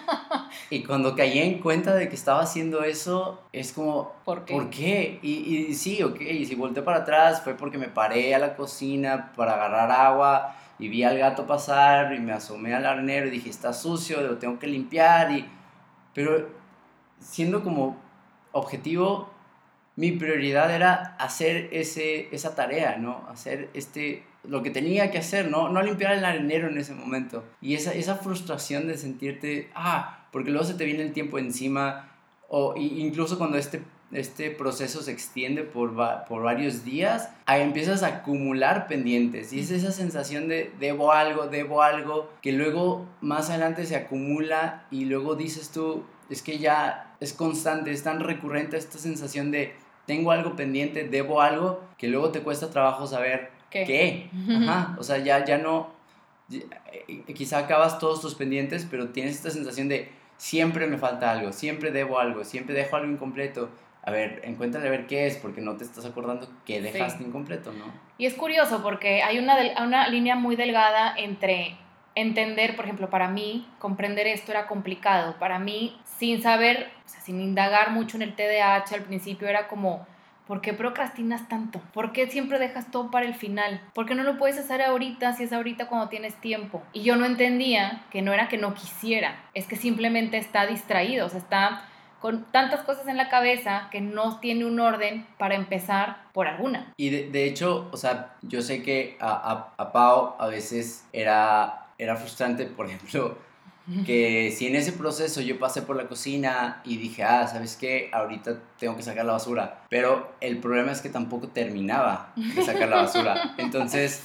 Y cuando caí en cuenta de que estaba haciendo eso, es como, ¿por qué? ¿Por qué? Y, y sí, ok, y si volteé para atrás fue porque me paré a la cocina para agarrar agua y vi al gato pasar y me asomé al arenero y dije, está sucio, lo tengo que limpiar. Y, pero siendo como objetivo, mi prioridad era hacer ese, esa tarea, ¿no? Hacer este, lo que tenía que hacer, ¿no? No limpiar el arenero en ese momento. Y esa, esa frustración de sentirte, ah, porque luego se te viene el tiempo encima, o incluso cuando este, este proceso se extiende por, por varios días, ahí empiezas a acumular pendientes. Y es esa sensación de debo algo, debo algo, que luego más adelante se acumula y luego dices tú, es que ya es constante, es tan recurrente esta sensación de tengo algo pendiente, debo algo, que luego te cuesta trabajo saber qué. Ajá, *laughs* o sea, ya, ya no, eh, quizá acabas todos tus pendientes, pero tienes esta sensación de siempre me falta algo, siempre debo algo, siempre dejo algo incompleto. A ver, encuéntrale a ver qué es, porque no te estás acordando que dejaste incompleto, ¿no? Y es curioso porque hay una, una línea muy delgada entre entender, por ejemplo, para mí, comprender esto era complicado. Para mí, sin saber, o sea, sin indagar mucho en el TDAH, al principio era como, ¿por qué procrastinas tanto? ¿Por qué siempre dejas todo para el final? ¿Por qué no lo puedes hacer ahorita si es ahorita cuando tienes tiempo? Y yo no entendía que no era que no quisiera, es que simplemente está distraído, o sea, está con tantas cosas en la cabeza que no tiene un orden para empezar por alguna. Y de, hecho, o sea, yo sé que a, a, a Pau a veces era, era frustrante, por ejemplo, *laughs* que si en ese proceso yo pasé por la cocina y dije, ah, ¿sabes qué? Ahorita tengo que sacar la basura. Pero el problema es que tampoco terminaba de sacar la basura. *laughs* Entonces,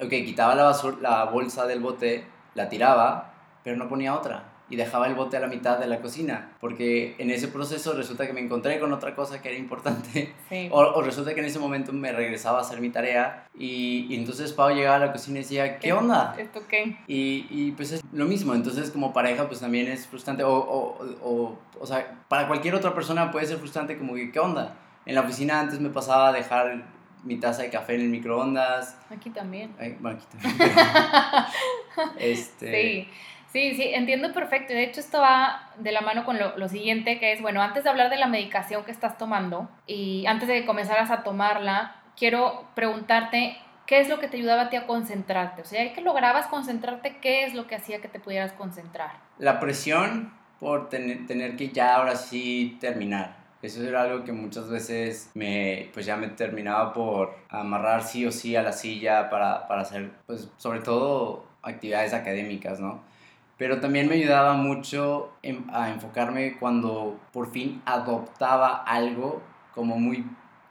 ok, quitaba la, basura, la bolsa del bote, la tiraba, pero no ponía otra y dejaba el bote a la mitad de la cocina, porque en ese proceso resulta que me encontré con otra cosa que era importante, *laughs* o, resulta que en ese momento me regresaba a hacer mi tarea y, entonces Pau llegaba a la cocina y decía, ¿qué onda? ¿Esto qué? Y, y, pues es lo mismo, entonces como pareja pues también es frustrante, o, o, o, o sea, para cualquier otra persona puede ser frustrante como que, ¿qué onda? En la oficina antes me pasaba a dejar mi taza de café en el microondas. Aquí también. bueno, aquí también. *laughs* este... Sí. Sí, sí, entiendo perfecto. De hecho, esto va de la mano con lo, lo, siguiente, que es, bueno, antes de hablar de la medicación que estás tomando y antes de que comenzaras a tomarla, quiero preguntarte qué es lo que te ayudaba a ti a concentrarte. O sea, que lograbas concentrarte, ¿qué es lo que hacía que te pudieras concentrar? La presión por tener, tener que ya ahora sí terminar. Eso era algo que muchas veces me, pues ya me terminaba por amarrar sí o sí a la silla para, para hacer, pues sobre todo actividades académicas, ¿no? Pero también me ayudaba mucho a enfocarme cuando por fin adoptaba algo como muy,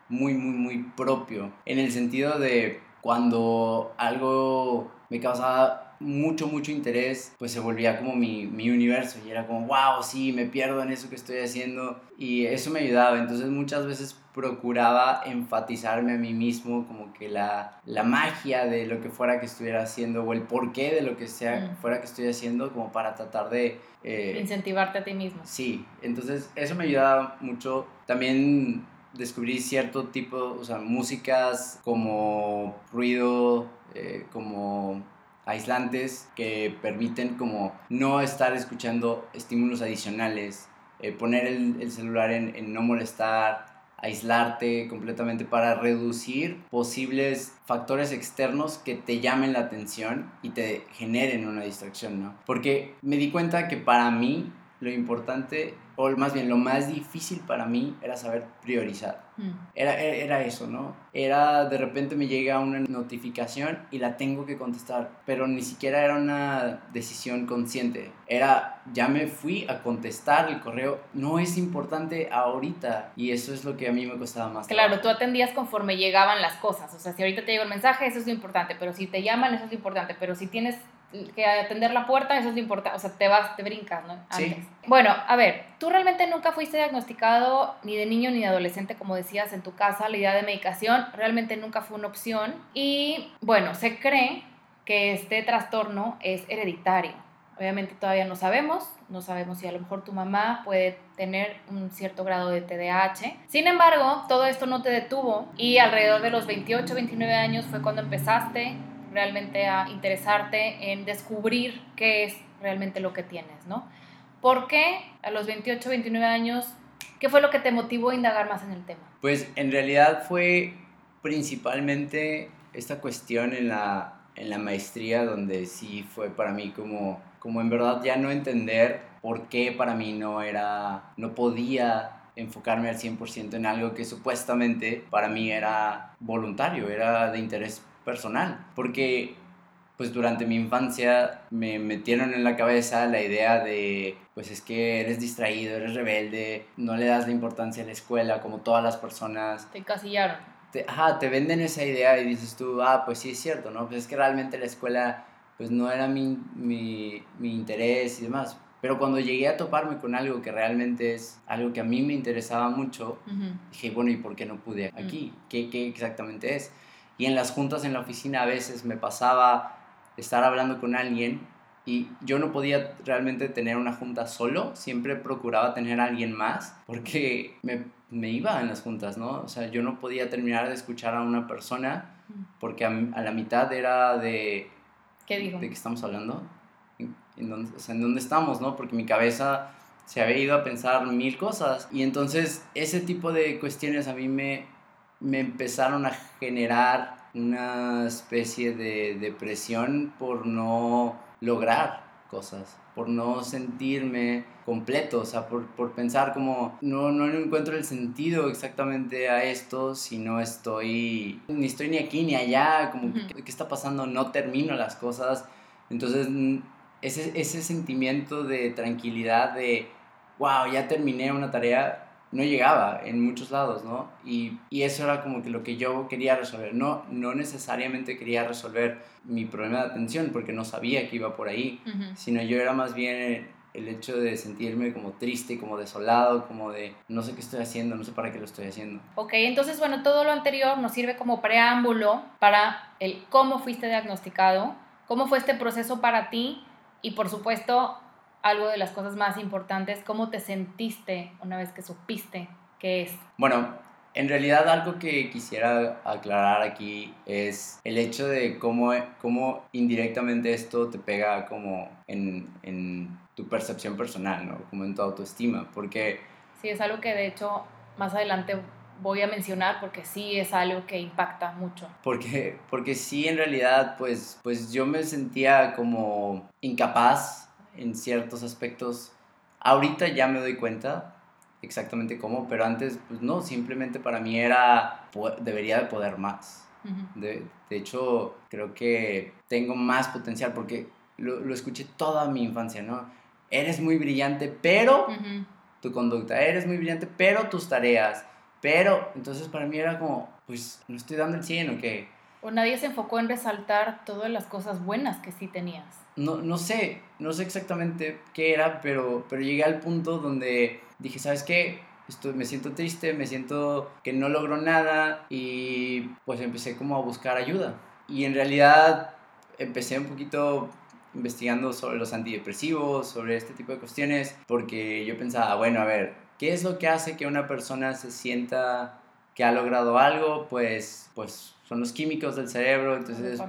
muy, muy, muy propio, en el sentido de cuando algo me causaba mucho, mucho interés, pues se volvía como mi, mi, universo y era como, wow, sí, me pierdo en eso que estoy haciendo y eso me ayudaba. Entonces muchas veces procuraba enfatizarme a mí mismo como que la, la magia de lo que fuera que estuviera haciendo o el porqué de lo que sea mm. fuera que estoy haciendo como para tratar de... Eh, Incentivarte a ti mismo. Sí, entonces eso me ayudaba mucho. También descubrí cierto tipo, o sea, músicas como ruido, eh, como aislantes que permiten como no estar escuchando estímulos adicionales, eh, poner el, celular en, en, no molestar, aislarte completamente para reducir posibles factores externos que te llamen la atención y te generen una distracción, ¿no? Porque me di cuenta que para mí lo importante, o más bien lo más difícil para mí era saber priorizar. Mm. Era, era eso, ¿no? Era de repente me llega una notificación y la tengo que contestar, pero ni siquiera era una decisión consciente. Era, ya me fui a contestar el correo, no es importante ahorita y eso es lo que a mí me costaba más. Claro, tú atendías conforme llegaban las cosas, o sea, si ahorita te llega el mensaje, eso es lo importante, pero si te llaman, eso es lo importante, pero si tienes que atender la puerta, eso es lo importante, o sea, te vas, te brincas, ¿no? Antes. Bueno, a ver, tú realmente nunca fuiste diagnosticado ni de niño ni de adolescente, como decías en tu casa, la idea de medicación realmente nunca fue una opción y bueno, se cree que este trastorno es hereditario. Obviamente todavía no sabemos, no sabemos si a lo mejor tu mamá puede tener un cierto grado de TDAH. Sin embargo, todo esto no te detuvo y alrededor de los 28, 29 años fue cuando empezaste realmente a interesarte en descubrir qué es realmente lo que tienes, ¿no? ¿Por qué a los 28, 29 años, qué fue lo que te motivó a indagar más en el tema? Pues en realidad fue principalmente esta cuestión en la, en la maestría donde sí fue para mí como, como en verdad ya no entender por qué para mí no era, no podía enfocarme al 100% en algo que supuestamente para mí era voluntario, era de interés personal, porque pues durante mi infancia me metieron en la cabeza la idea de, pues es que eres distraído, eres rebelde, no le das la importancia a la escuela como todas las personas. Te encasillaron. Te, ajá, te venden esa idea y dices tú, ah, pues sí es cierto, ¿no? Pues es que realmente la escuela pues no era mi, mi, mi interés y demás. Pero cuando llegué a toparme con algo que realmente es algo que a mí me interesaba mucho, dije, bueno, ¿y por qué no pude aquí? ¿Qué, ¿Qué exactamente es? Y en las juntas en la oficina a veces me pasaba estar hablando con alguien y yo no podía realmente tener una junta solo, siempre procuraba tener a alguien más porque me, me iba en las juntas, ¿no? O sea, yo no podía terminar de escuchar a una persona porque a, la mitad era de... ¿Qué dijo? ¿De qué estamos hablando? ¿En, dónde, o sea, ¿en dónde estamos, no? Porque mi cabeza se había ido a pensar mil cosas y entonces ese tipo de cuestiones a mí me, me empezaron a generar una especie de depresión por no lograr cosas, por no sentirme completo, o sea, por, por pensar como no, no encuentro el sentido exactamente a esto si no estoy, ni estoy ni aquí ni allá, como, ¿qué, ¿qué, está pasando? No termino las cosas. Entonces, ese, ese sentimiento de tranquilidad, de, wow, ya terminé una tarea, no llegaba en muchos lados, ¿no? Y, y, eso era como que lo que yo quería resolver. No, no necesariamente quería resolver mi problema de atención porque no sabía que iba por ahí, sino yo era más bien el hecho de sentirme como triste, como desolado, como de no sé qué estoy haciendo, no sé para qué lo estoy haciendo. Ok, entonces bueno, todo lo anterior nos sirve como preámbulo para el cómo fuiste diagnosticado, cómo fue este proceso para ti y por supuesto algo de las cosas más importantes, ¿cómo te sentiste una vez que supiste qué es? Bueno, en realidad algo que quisiera aclarar aquí es el hecho de cómo, cómo indirectamente esto te pega como en, en tu percepción personal, ¿no? Como en tu autoestima, porque... Sí, es algo que de hecho más adelante voy a mencionar porque sí es algo que impacta mucho. Porque, porque sí, en realidad, pues, pues yo me sentía como incapaz en ciertos aspectos. Ahorita ya me doy cuenta exactamente cómo, pero antes, pues no, simplemente para mí era, debería de poder más. de, de, hecho, creo que tengo más potencial porque lo, lo, escuché toda mi infancia, ¿no? Eres muy brillante, pero tu conducta, eres muy brillante, pero tus tareas, pero, entonces para mí era como, pues, ¿no estoy dando el 100 o qué? Nadie se enfocó en resaltar todas las cosas buenas que sí tenías no, no sé, no sé exactamente qué era, pero, pero llegué al punto donde dije, ¿sabes qué? Estoy, me siento triste, me siento que no logro nada y pues empecé como a buscar ayuda. Y en realidad empecé un poquito investigando sobre los antidepresivos, sobre este tipo de cuestiones, porque yo pensaba, bueno, a ver, ¿qué es lo que hace que una persona se sienta que ha logrado algo? Pues, pues son los químicos del cerebro, entonces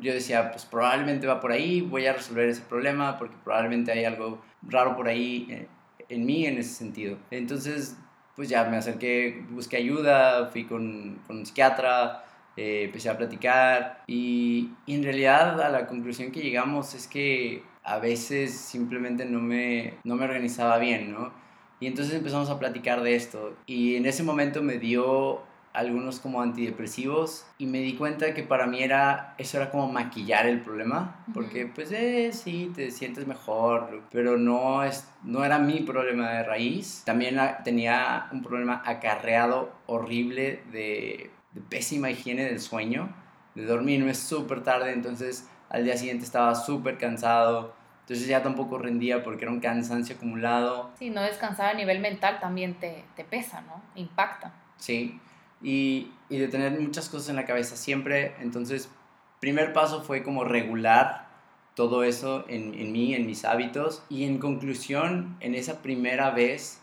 yo decía, pues probablemente va por ahí, voy a resolver ese problema porque probablemente hay algo raro por ahí en, eh, en mí en ese sentido. Entonces, pues ya me acerqué, busqué ayuda, fui con, con un psiquiatra, eh, empecé a platicar y, y, en realidad a la conclusión que llegamos es que a veces simplemente no me, no me organizaba bien, ¿no? Y entonces empezamos a platicar de esto y en ese momento me dio algunos como antidepresivos y me di cuenta que para mí era eso era como maquillar el problema porque pues eh, sí te sientes mejor pero no es no era mi problema de raíz. También tenía un problema acarreado horrible de, de pésima higiene del sueño de dormirme súper tarde entonces al día siguiente estaba súper cansado entonces ya tampoco rendía porque era un cansancio acumulado. Sí no descansar a nivel mental también te, te pesa no impacta. Sí y, de tener muchas cosas en la cabeza siempre. Entonces, primer paso fue como regular todo eso en, en, mí, en mis hábitos. Y en conclusión, en esa primera vez,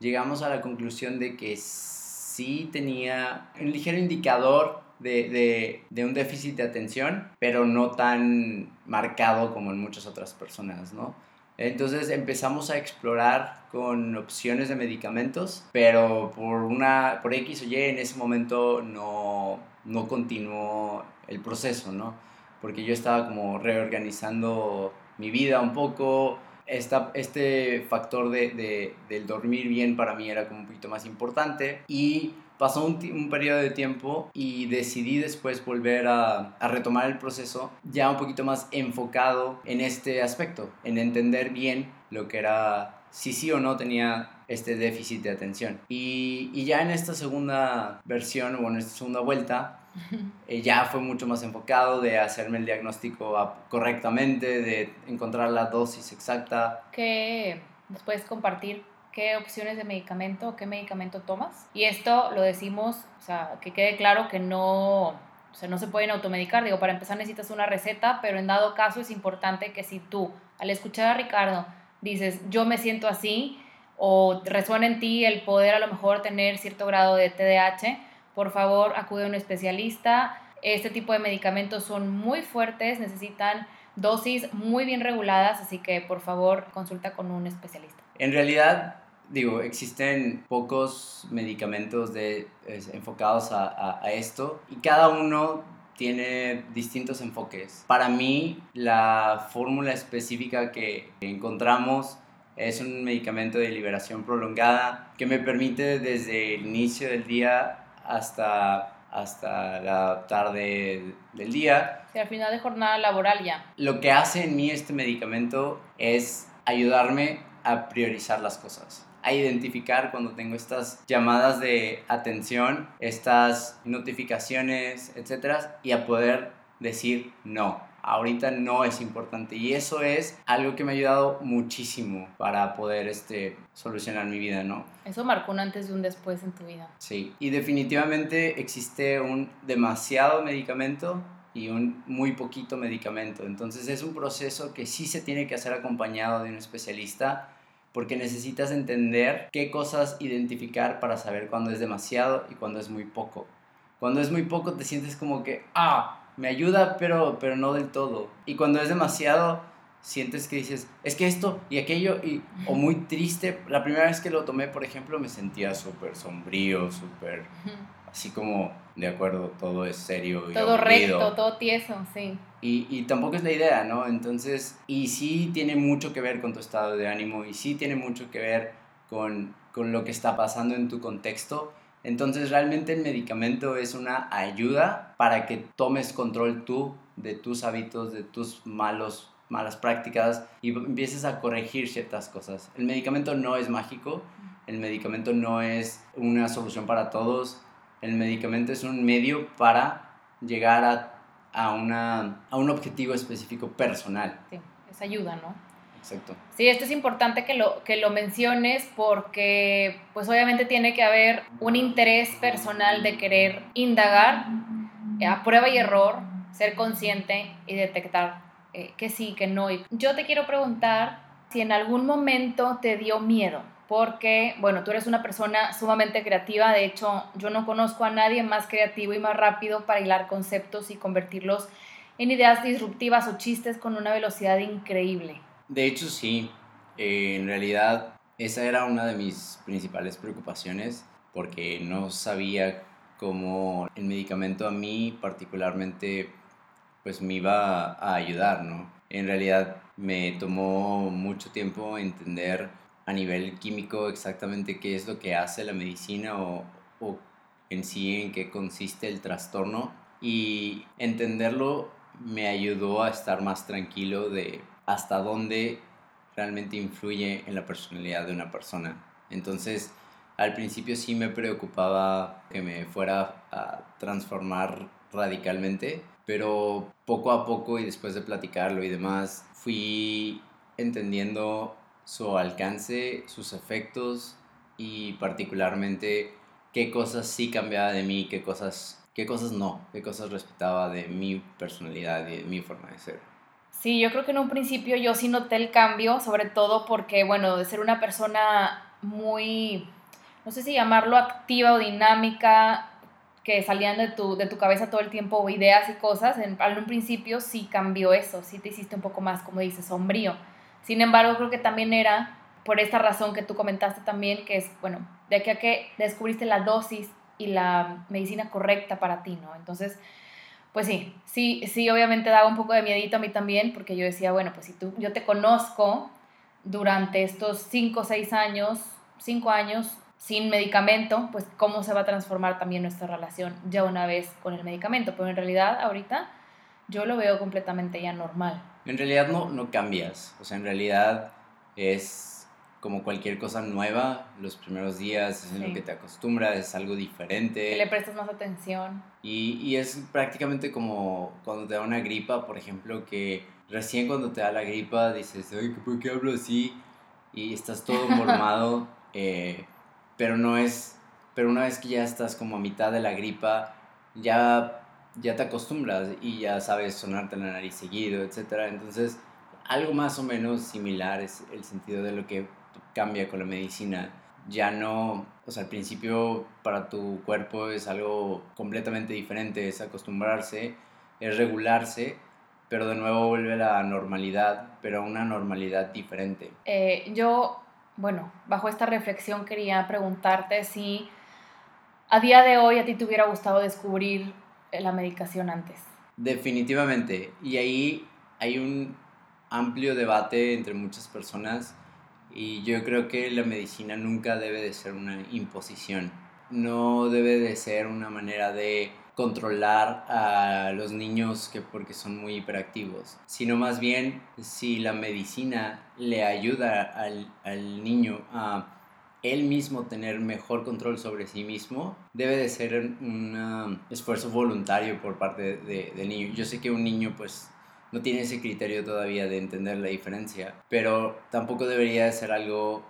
llegamos a la conclusión de que sí tenía un ligero indicador de, de, de, un déficit de atención, pero no tan marcado como en muchas otras personas, ¿no? Entonces empezamos a explorar con opciones de medicamentos, pero por una por X o Y en ese momento no, no continuó el proceso, ¿no? Porque yo estaba como reorganizando mi vida un poco, esta, este factor de, de, del dormir bien para mí era como un poquito más importante y pasó un, un, periodo de tiempo y decidí después volver a, a, retomar el proceso ya un poquito más enfocado en este aspecto, en entender bien lo que era si sí o no tenía este déficit de atención. Y, y ya en esta segunda versión o en esta segunda vuelta, *laughs* eh, ya fue mucho más enfocado de hacerme el diagnóstico correctamente, de encontrar la dosis exacta. ¿Qué nos puedes compartir? Qué opciones de medicamento qué medicamento tomas. Y esto lo decimos, o sea, que quede claro que no, o sea, no se pueden automedicar. Digo, para empezar necesitas una receta, pero en dado caso es importante que si tú, al escuchar a Ricardo, dices, yo me siento así, o resuena en ti el poder a lo mejor tener cierto grado de TDAH, por favor acude a un especialista. Este tipo de medicamentos son muy fuertes, necesitan dosis muy bien reguladas, así que por favor consulta con un especialista. En realidad, digo, existen pocos medicamentos de, enfocados a, a, esto y cada uno tiene distintos enfoques. Para mí, la fórmula específica que encontramos es un medicamento de liberación prolongada que me permite desde el inicio del día hasta hasta la tarde del día. Sí, al final de jornada laboral ya. Lo que hace en mí este medicamento es ayudarme a priorizar las cosas, a identificar cuando tengo estas llamadas de atención, estas notificaciones, etcétera, y a poder decir no ahorita no es importante. Y eso es algo que me ha ayudado muchísimo para poder este, solucionar mi vida, ¿no? Eso marcó un antes y un después en tu vida. Sí, y definitivamente existe un demasiado medicamento y un muy poquito medicamento. Entonces es un proceso que sí se tiene que hacer acompañado de un especialista porque necesitas entender qué cosas identificar para saber cuándo es demasiado y cuándo es muy poco. Cuando es muy poco te sientes como que, ah, me ayuda, pero, pero no del todo. Y cuando es demasiado, sientes que dices, es que esto y aquello, y, o muy triste. La primera vez que lo tomé, por ejemplo, me sentía súper sombrío, súper, así como, de acuerdo, todo es serio. Y todo recto, todo tieso, sí. Y, y tampoco es la idea, ¿no? Entonces, y sí tiene mucho que ver con tu estado de ánimo, y sí tiene mucho que ver con, con lo que está pasando en tu contexto entonces realmente el medicamento es una ayuda para que tomes control tú de tus hábitos, de tus malos malas prácticas y empieces a corregir ciertas cosas. El medicamento no es mágico, el medicamento no es una solución para todos, el medicamento es un medio para llegar a, a, una, a un objetivo específico personal. Sí, es ayuda, ¿no? Exacto. Sí, esto es importante que lo, que lo menciones porque pues obviamente tiene que haber un interés personal de querer indagar a prueba y error, ser consciente y detectar eh, que sí, que no. yo te quiero preguntar si en algún momento te dio miedo, porque, bueno, tú eres una persona sumamente creativa, de hecho yo no conozco a nadie más creativo y más rápido para hilar conceptos y convertirlos en ideas disruptivas o chistes con una velocidad increíble. De hecho, sí. Eh, en realidad, esa era una de mis principales preocupaciones porque no sabía cómo el medicamento a mí particularmente pues me iba a ayudar, ¿no? En realidad me tomó mucho tiempo entender a nivel químico exactamente qué es lo que hace la medicina o, o en sí en qué consiste el trastorno y entenderlo me ayudó a estar más tranquilo de hasta dónde realmente influye en la personalidad de una persona. Entonces, al principio sí me preocupaba que me fuera a transformar radicalmente, pero poco a poco y después de platicarlo y demás, fui entendiendo su alcance, sus efectos y particularmente qué cosas sí cambiaba de mí, qué cosas, qué cosas no, qué cosas respetaba de mi personalidad y de mi forma de ser. Sí, yo creo que en un principio yo sí noté el cambio, sobre todo porque, bueno, de ser una persona muy, no sé si llamarlo activa o dinámica, que salían de tu, de tu cabeza todo el tiempo ideas y cosas, en, en un principio sí cambió eso, sí te hiciste un poco más, como dices, sombrío. Sin embargo, creo que también era por esta razón que tú comentaste también, que es, bueno, de aquí a que descubriste la dosis y la medicina correcta para ti, ¿no? Entonces, pues sí, sí, sí, obviamente daba un poco de miedito a mí también, porque yo decía, bueno, pues si tú, yo te conozco durante estos cinco o seis años, cinco años sin medicamento, pues cómo se va a transformar también nuestra relación ya una vez con el medicamento. Pero en realidad ahorita yo lo veo completamente ya normal. En realidad no, no cambias, o sea, en realidad es como cualquier cosa nueva, los primeros días es en lo que te acostumbras, es algo diferente. Que le prestas más atención. Y, y, es prácticamente como cuando te da una gripa, por ejemplo, que recién cuando te da la gripa dices, ay, ¿por qué hablo así? Y estás todo *laughs* mormado, eh, pero no es, pero una vez que ya estás como a mitad de la gripa, ya, ya te acostumbras y ya sabes sonarte la nariz seguido, etc. Entonces, algo más o menos similar es el sentido de lo que cambia con la medicina. Ya no, o sea, al principio para tu cuerpo es algo completamente diferente, es acostumbrarse, es regularse, pero de nuevo vuelve a la normalidad, pero a una normalidad diferente. Eh, yo, bueno, bajo esta reflexión quería preguntarte si a día de hoy a ti te hubiera gustado descubrir la medicación antes. Definitivamente. Y ahí hay un amplio debate entre muchas personas y yo creo que la medicina nunca debe de ser una imposición. No debe de ser una manera de controlar a los niños que porque son muy hiperactivos, sino más bien si la medicina le ayuda al, al niño a él mismo tener mejor control sobre sí mismo, debe de ser un esfuerzo voluntario por parte de, del niño. Yo sé que un niño pues no tiene ese criterio todavía de entender la diferencia, pero tampoco debería de ser algo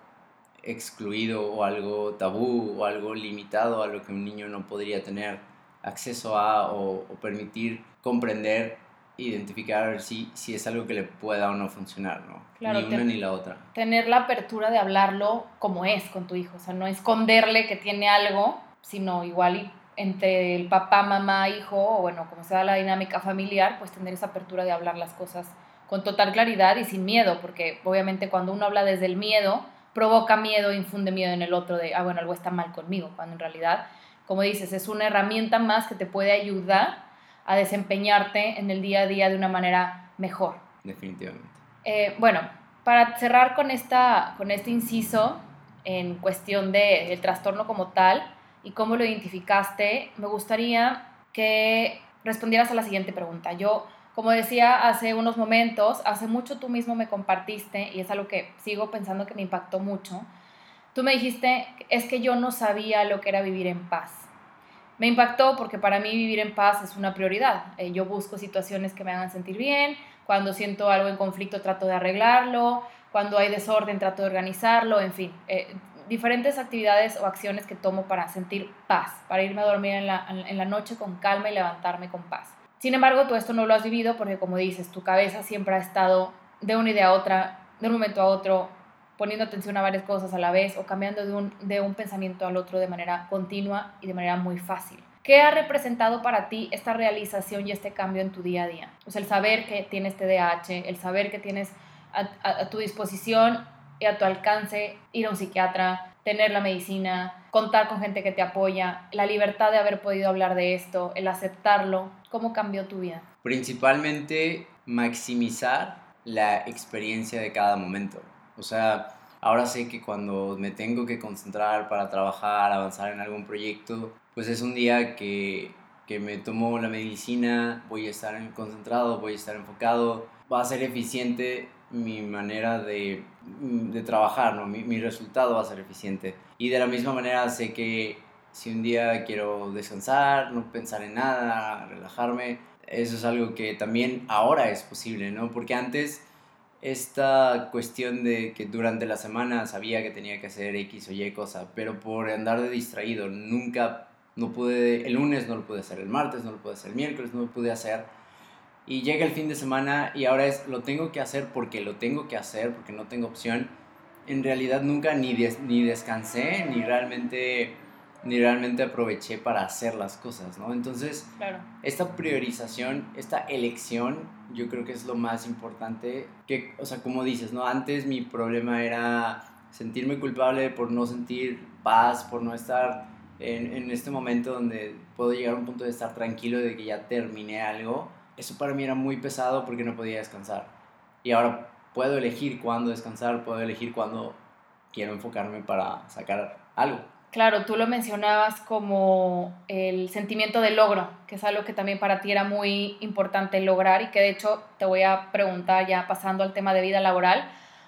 excluido o algo tabú o algo limitado a lo que un niño no podría tener acceso a o, permitir comprender identificar si, si es algo que le pueda o no funcionar, ¿no? ni una ni la otra. Tener la apertura de hablarlo como es con tu hijo, o sea, no esconderle que tiene algo, sino igual entre el papá, mamá, hijo, o bueno, como sea la dinámica familiar, pues tener esa apertura de hablar las cosas con total claridad y sin miedo, porque obviamente cuando uno habla desde el miedo, provoca miedo, infunde miedo en el otro de, ah, bueno, algo está mal conmigo, cuando en realidad, como dices, es una herramienta más que te puede ayudar a desempeñarte en el día a día de una manera mejor. Definitivamente. Eh, bueno, para cerrar con, esta, con este inciso en cuestión del de, trastorno como tal y cómo lo identificaste, me gustaría que respondieras a la siguiente pregunta. Yo, como decía hace unos momentos, hace mucho tú mismo me compartiste, y es algo que sigo pensando que me impactó mucho, tú me dijiste, es que yo no sabía lo que era vivir en paz. Me impactó porque para mí vivir en paz es una prioridad. Eh, yo busco situaciones que me hagan sentir bien, cuando siento algo en conflicto trato de arreglarlo, cuando hay desorden trato de organizarlo, en fin, eh, diferentes actividades o acciones que tomo para sentir paz, para irme a dormir en la, en la noche con calma y levantarme con paz. Sin embargo, tú esto no lo has vivido porque, como dices, tu cabeza siempre ha estado de una idea a otra, de un momento a otro, poniendo atención a varias cosas a la vez o cambiando de un, de un pensamiento al otro de manera continua y de manera muy fácil. ¿Qué ha representado para ti esta realización y este cambio en tu día a día? O sea, el saber que tienes TDAH, el saber que tienes a, a, tu disposición y a tu alcance ir a un psiquiatra, tener la medicina, contar con gente que te apoya, la libertad de haber podido hablar de esto, el aceptarlo. ¿Cómo cambió tu vida? Principalmente maximizar la experiencia de cada momento. O sea, ahora sé que cuando me tengo que concentrar para trabajar, avanzar en algún proyecto, pues es un día que, que me tomo la medicina, voy a estar concentrado, voy a estar enfocado, va a ser eficiente mi manera de, de trabajar, ¿no? mi, mi resultado va a ser eficiente. Y de la misma manera sé que si un día quiero descansar, no pensar en nada, relajarme, eso es algo que también ahora es posible, ¿no? Porque antes esta cuestión de que durante la semana sabía que tenía que hacer X o Y cosa, pero por andar de distraído nunca, no pude, el lunes no lo pude hacer, el martes no lo pude hacer, el miércoles no lo pude hacer. Y llega el fin de semana y ahora es, lo tengo que hacer porque lo tengo que hacer, porque no tengo opción. En realidad nunca ni, ni descansé, ni realmente ni realmente aproveché para hacer las cosas, ¿no? Entonces, esta priorización, esta elección, yo creo que es lo más importante, que, o sea, como dices, ¿no? Antes mi problema era sentirme culpable por no sentir paz, por no estar en, en este momento donde puedo llegar a un punto de estar tranquilo de que ya terminé algo. Eso para mí era muy pesado porque no podía descansar. Y ahora puedo elegir cuándo descansar, puedo elegir cuándo quiero enfocarme para sacar algo. Claro, tú lo mencionabas como el sentimiento de logro, que es algo que también para ti era muy importante lograr y que de hecho te voy a preguntar ya pasando al tema de vida laboral.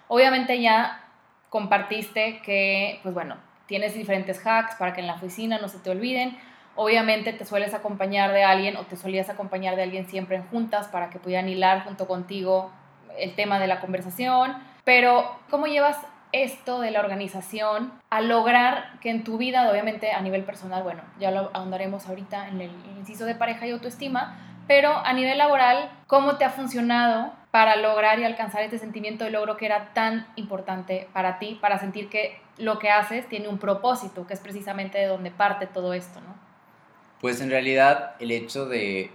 Obviamente ya compartiste que, pues bueno, tienes diferentes hacks para que en la oficina no se te olviden. Obviamente te sueles acompañar de alguien o te solías acompañar de alguien siempre en juntas para que pudieran hilar junto contigo el tema de la conversación. Pero, ¿cómo llevas esto de la organización a lograr que en tu vida, obviamente a nivel personal, bueno, ya lo ahondaremos ahorita en el, inciso de pareja y autoestima, pero a nivel laboral, ¿cómo te ha funcionado para lograr y alcanzar este sentimiento de logro que era tan importante para ti, para sentir que lo que haces tiene un propósito, que es precisamente de donde parte todo esto, ¿no? Pues en realidad el hecho de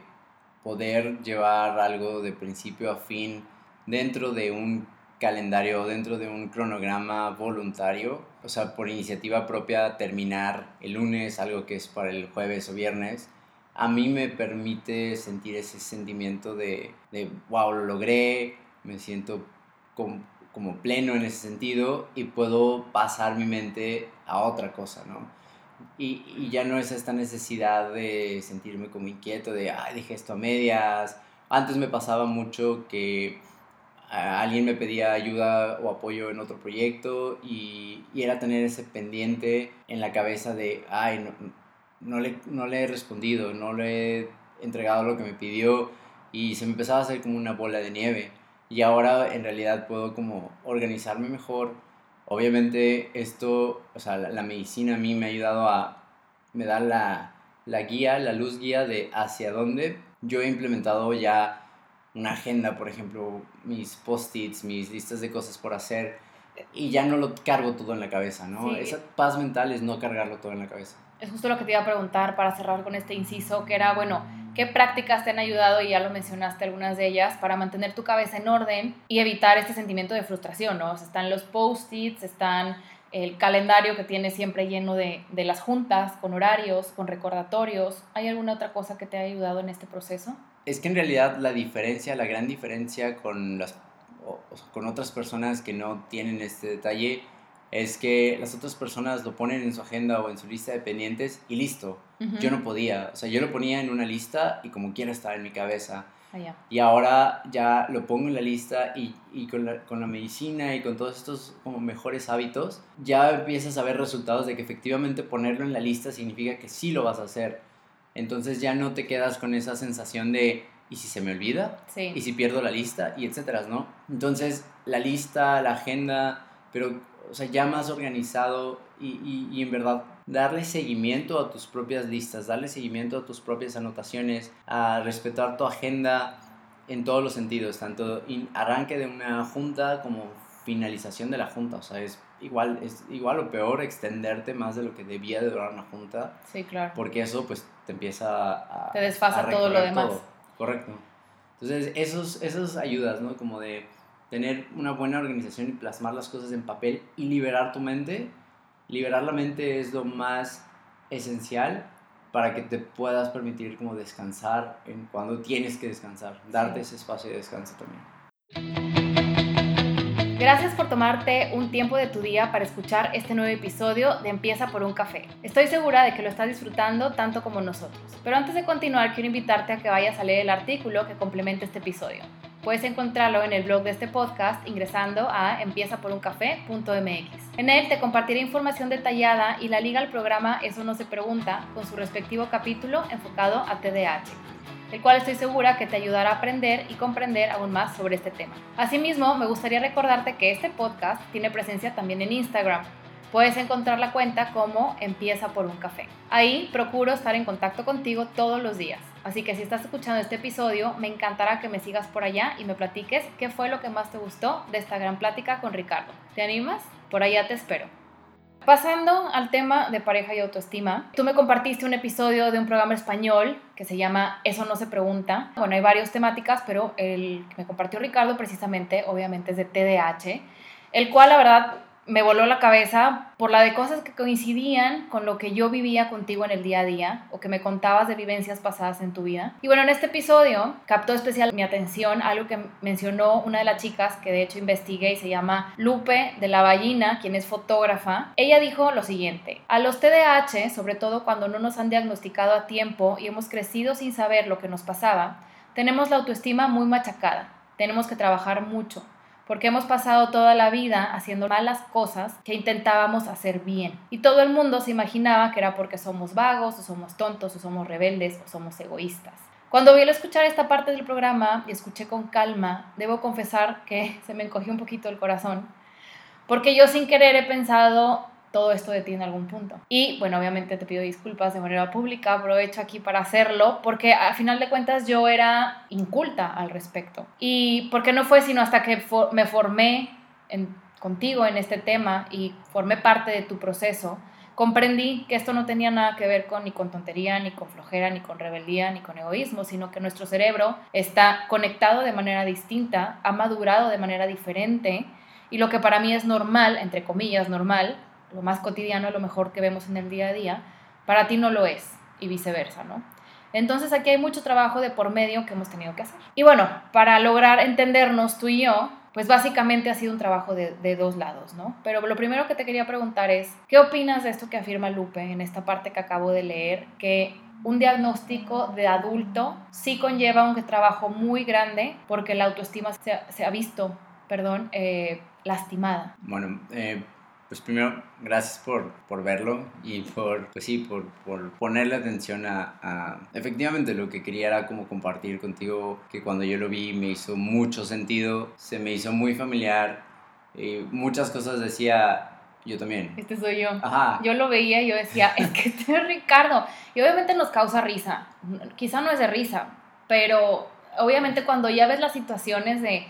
poder llevar algo de principio a fin dentro de un calendario, dentro de un cronograma voluntario, o sea, por iniciativa propia terminar el lunes, algo que es para el jueves o viernes, a mí me permite sentir ese sentimiento de, de wow, lo logré, me siento como, pleno en ese sentido y puedo pasar mi mente a otra cosa, ¿no? Y, y, ya no es esta necesidad de sentirme como inquieto, de, ay, dije esto a medias. Antes me pasaba mucho que alguien me pedía ayuda o apoyo en otro proyecto y, era tener ese pendiente en la cabeza de, ay, no, no, le, no le he respondido, no le he entregado lo que me pidió y se me empezaba a hacer como una bola de nieve. Y ahora en realidad puedo como organizarme mejor. Obviamente esto, o sea, la, la medicina a mí me ha ayudado a, me da la, la guía, la luz guía de hacia dónde. Yo he implementado ya una agenda, por ejemplo, mis post-its, mis listas de cosas por hacer, y ya no lo cargo todo en la cabeza, ¿no? Sí. Esa paz mental es no cargarlo todo en la cabeza. Es justo lo que te iba a preguntar para cerrar con este inciso, que era, bueno, ¿qué prácticas te han ayudado, y ya lo mencionaste algunas de ellas, para mantener tu cabeza en orden y evitar este sentimiento de frustración, ¿no? O sea, están los post-its, están el calendario que tienes siempre lleno de, de las juntas, con horarios, con recordatorios. ¿Hay alguna otra cosa que te ha ayudado en este proceso? Es que en realidad la diferencia, la gran diferencia con, las, o, con otras personas que no tienen este detalle es que las otras personas lo ponen en su agenda o en su lista de pendientes y listo. Uh -huh. Yo no podía, o sea, yo lo ponía en una lista y como quiera estaba en mi cabeza. Ah, yeah. Y ahora ya lo pongo en la lista y, y con, la, con, la, medicina y con todos estos como mejores hábitos, ya empiezas a ver resultados de que efectivamente ponerlo en la lista significa que sí lo vas a hacer. Entonces ya no te quedas con esa sensación de, ¿y si se me olvida? Sí. ¿Y si pierdo la lista? Y etcétera, ¿no? Entonces la lista, la agenda, pero, o sea, ya más organizado y, y, y en verdad darle seguimiento a tus propias listas, darle seguimiento a tus propias anotaciones, a respetar tu agenda en todos los sentidos, tanto arranque de una junta como finalización de la junta, o sea, es igual, es igual o peor extenderte más de lo que debía de durar una junta. Sí, claro. Porque eso pues te empieza a... Te desfasa a todo lo demás. Todo. Correcto. Entonces, esos, esas ayudas, ¿no? Como de tener una buena organización y plasmar las cosas en papel y liberar tu mente. Liberar la mente es lo más esencial para que te puedas permitir como descansar en cuando tienes que descansar, darte ese espacio de descanso también. Gracias por tomarte un tiempo de tu día para escuchar este nuevo episodio de Empieza por un café. Estoy segura de que lo estás disfrutando tanto como nosotros. Pero antes de continuar, quiero invitarte a que vayas a leer el artículo que complementa este episodio. Puedes encontrarlo en el blog de este podcast ingresando a empiezaporuncafé.mx. En él te compartiré información detallada y la liga al programa Eso no se pregunta con su respectivo capítulo enfocado a TDAH el cual estoy segura que te ayudará a aprender y comprender aún más sobre este tema. Asimismo, me gustaría recordarte que este podcast tiene presencia también en Instagram. Puedes encontrar la cuenta como Empieza por un café. Ahí procuro estar en contacto contigo todos los días. Así que si estás escuchando este episodio, me encantará que me sigas por allá y me platiques qué fue lo que más te gustó de esta gran plática con Ricardo. ¿Te animas? Por allá te espero. Pasando al tema de pareja y autoestima, tú me compartiste un episodio de un programa español que se llama Eso no se pregunta. Bueno, hay varias temáticas, pero el que me compartió Ricardo precisamente, obviamente es de TDAH, el cual la verdad me voló la cabeza por la de cosas que coincidían con lo que yo vivía contigo en el día a día o que me contabas de vivencias pasadas en tu vida. Y bueno, en este episodio captó especial mi atención algo que mencionó una de las chicas que de hecho investigué y se llama Lupe de la Ballina, quien es fotógrafa. Ella dijo lo siguiente, a los TDAH, sobre todo cuando no nos han diagnosticado a tiempo y hemos crecido sin saber lo que nos pasaba, tenemos la autoestima muy machacada, tenemos que trabajar mucho porque hemos pasado toda la vida haciendo malas cosas que intentábamos hacer bien. Y todo el mundo se imaginaba que era porque somos vagos, o somos tontos, o somos rebeldes, o somos egoístas. Cuando vi escuchar esta parte del programa y escuché con calma, debo confesar que *laughs* se me encogió un poquito el corazón, porque yo sin querer he pensado todo esto de algún punto. Y bueno, obviamente te pido disculpas de manera pública, aprovecho aquí para hacerlo, porque a final de cuentas yo era inculta al respecto. Y porque no fue sino hasta que me formé contigo en este tema y formé parte de tu proceso, comprendí que esto no tenía nada que ver con ni con tontería, ni con flojera, ni con rebeldía, ni con egoísmo, sino que nuestro cerebro está conectado de manera distinta, ha madurado de manera diferente, y lo que para mí es normal, entre comillas, normal, lo más cotidiano, lo mejor que vemos en el día a día, para ti no lo es y viceversa, ¿no? Entonces aquí hay mucho trabajo de por medio que hemos tenido que hacer. Y bueno, para lograr entendernos tú y yo, pues básicamente ha sido un trabajo de, dos lados, ¿no? Pero lo primero que te quería preguntar es, ¿qué opinas de esto que afirma Lupe en esta parte que acabo de leer? Que un diagnóstico de adulto sí conlleva un trabajo muy grande porque la autoestima se, se ha visto, perdón, eh, lastimada. Bueno, eh, pues primero, gracias por, por, verlo y por, pues sí, por, por ponerle atención a, a, Efectivamente, lo que quería era como compartir contigo, que cuando yo lo vi me hizo mucho sentido, se me hizo muy familiar, y muchas cosas decía, yo también. Este soy yo. Ajá. Yo lo veía y yo decía, es que este es Ricardo. Y obviamente nos causa risa. Quizá no es de risa, pero obviamente cuando ya ves las situaciones de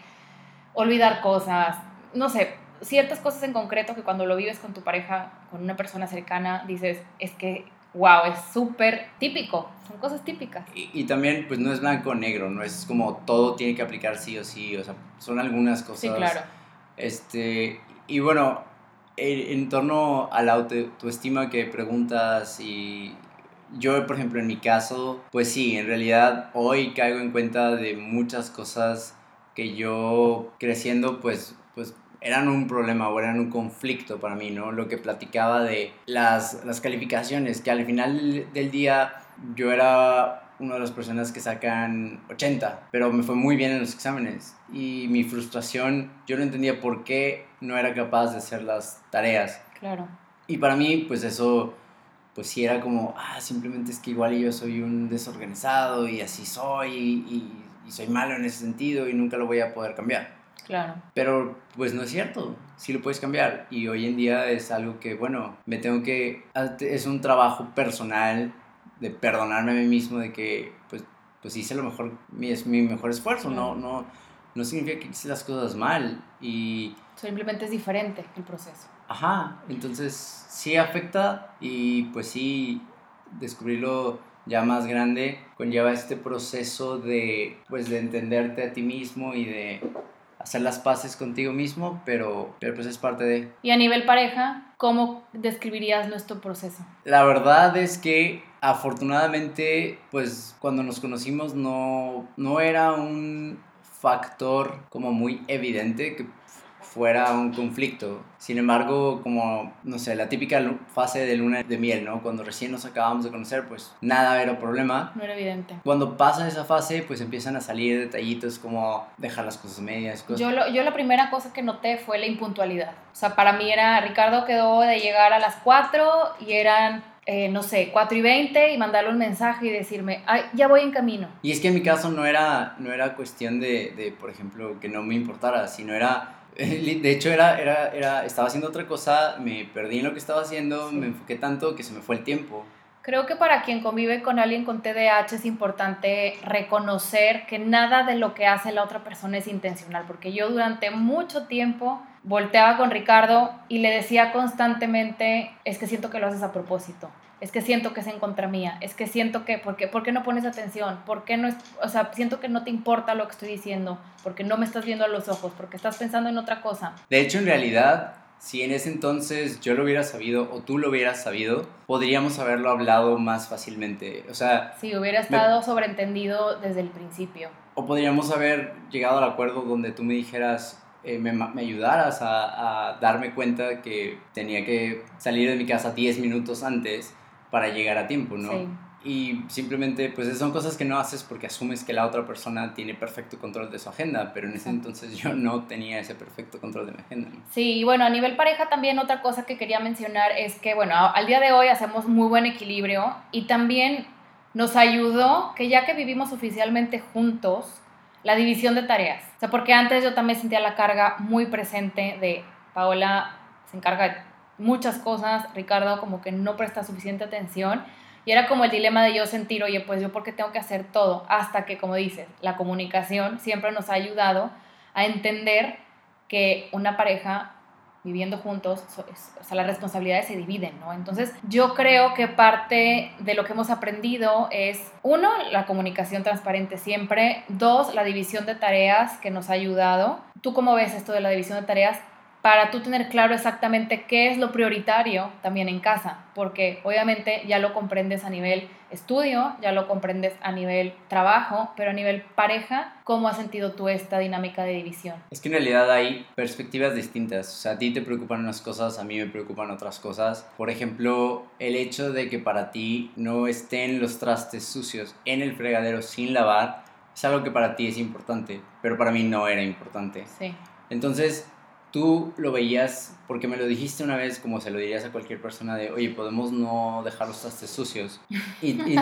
olvidar cosas, no sé, ciertas cosas en concreto que cuando lo vives con tu pareja, con una persona cercana, dices, es que, wow, es súper típico, son cosas típicas. Y, y, también, pues no es blanco o negro, no es como todo tiene que aplicar sí o sí, o sea, son algunas cosas. Sí, claro. Este, y bueno, en, en torno a la autoestima que preguntas y yo, por ejemplo, en mi caso, pues sí, en realidad hoy caigo en cuenta de muchas cosas que yo creciendo, pues, pues eran un problema o eran un conflicto para mí, ¿no? Lo que platicaba de las, las calificaciones, que al final del día yo era una de las personas que sacan 80, pero me fue muy bien en los exámenes. Y mi frustración, yo no entendía por qué no era capaz de hacer las tareas. Claro. Y para mí, pues eso, pues sí era como, ah, simplemente es que igual yo soy un desorganizado y así soy y, y soy malo en ese sentido y nunca lo voy a poder cambiar. Claro. Pero pues no es cierto, sí lo puedes cambiar. Y hoy en día es algo que, bueno, me tengo que, es un trabajo personal de perdonarme a mí mismo de que pues, pues hice lo mejor, es mi mejor esfuerzo, no, no, no significa que hice las cosas mal y... Simplemente es diferente el proceso. Ajá, entonces sí afecta y pues sí descubrirlo ya más grande conlleva este proceso de pues de entenderte a ti mismo y de hacer las paces contigo mismo, pero, pero pues es parte de... Y a nivel pareja, ¿cómo describirías nuestro proceso? La verdad es que afortunadamente, pues cuando nos conocimos no, no era un factor como muy evidente que fuera un conflicto. Sin embargo, como, no sé, la típica fase de luna de miel, ¿no? Cuando recién nos acabamos de conocer, pues nada era problema. No era evidente. Cuando pasa esa fase, pues empiezan a salir detallitos como dejar las cosas medias. Cosas. Yo, lo, yo la primera cosa que noté fue la impuntualidad. O sea, para mí era, Ricardo quedó de llegar a las 4 y eran eh, no sé, 4 y 20 y mandarle un mensaje y decirme, Ay, ya voy en camino. Y es que en mi caso no era, no era cuestión de, de, por ejemplo, que no me importara, sino era *laughs* De hecho, era, era, era, estaba haciendo otra cosa, me perdí en lo que estaba haciendo, sí. me enfoqué tanto que se me fue el tiempo. Creo que para quien convive con alguien con TDAH es importante reconocer que nada de lo que hace la otra persona es intencional, porque yo durante mucho tiempo volteaba con Ricardo y le decía constantemente, es que siento que lo haces a propósito, es que siento que es en contra mía, es que siento que, ¿por qué, ¿por qué no pones atención? ¿Por qué no es, o sea, siento que no te importa lo que estoy diciendo, porque no me estás viendo a los ojos, porque estás pensando en otra cosa. De hecho, en realidad, si en ese entonces yo lo hubiera sabido o tú lo hubieras sabido, podríamos haberlo hablado más fácilmente. O sea... Sí, hubiera estado me... sobreentendido desde el principio. O podríamos haber llegado al acuerdo donde tú me dijeras, eh, me, me, ayudaras a, a, darme cuenta que tenía que salir de mi casa 10 minutos antes para llegar a tiempo, ¿no? Sí. Y simplemente, pues son cosas que no haces porque asumes que la otra persona tiene perfecto control de su agenda, pero en ese entonces yo no tenía ese perfecto control de mi agenda. ¿no? Sí, y bueno, a nivel pareja también otra cosa que quería mencionar es que, bueno, al día de hoy hacemos muy buen equilibrio y también nos ayudó que ya que vivimos oficialmente juntos, la división de tareas. O sea, porque antes yo también sentía la carga muy presente de Paola se encarga de muchas cosas, Ricardo como que no presta suficiente atención. Y era como el dilema de yo sentir, oye, pues yo porque tengo que hacer todo, hasta que, como dices, la comunicación siempre nos ha ayudado a entender que una pareja viviendo juntos, o sea, las responsabilidades se dividen, ¿no? Entonces, yo creo que parte de lo que hemos aprendido es, uno, la comunicación transparente siempre, dos, la división de tareas que nos ha ayudado. ¿Tú cómo ves esto de la división de tareas para tú tener claro exactamente qué es lo prioritario también en casa, porque obviamente ya lo comprendes a nivel estudio, ya lo comprendes a nivel trabajo, pero a nivel pareja, ¿cómo has sentido tú esta dinámica de división? Es que en realidad hay perspectivas distintas, o sea, a ti te preocupan unas cosas, a mí me preocupan otras cosas. Por ejemplo, el hecho de que para ti no estén los trastes sucios en el fregadero sin lavar, es algo que para ti es importante, pero para mí no era importante. Sí. Entonces, tú lo veías, porque me lo dijiste una vez, como se lo dirías a cualquier persona, de, oye, podemos no dejar los trastes sucios. Y, y,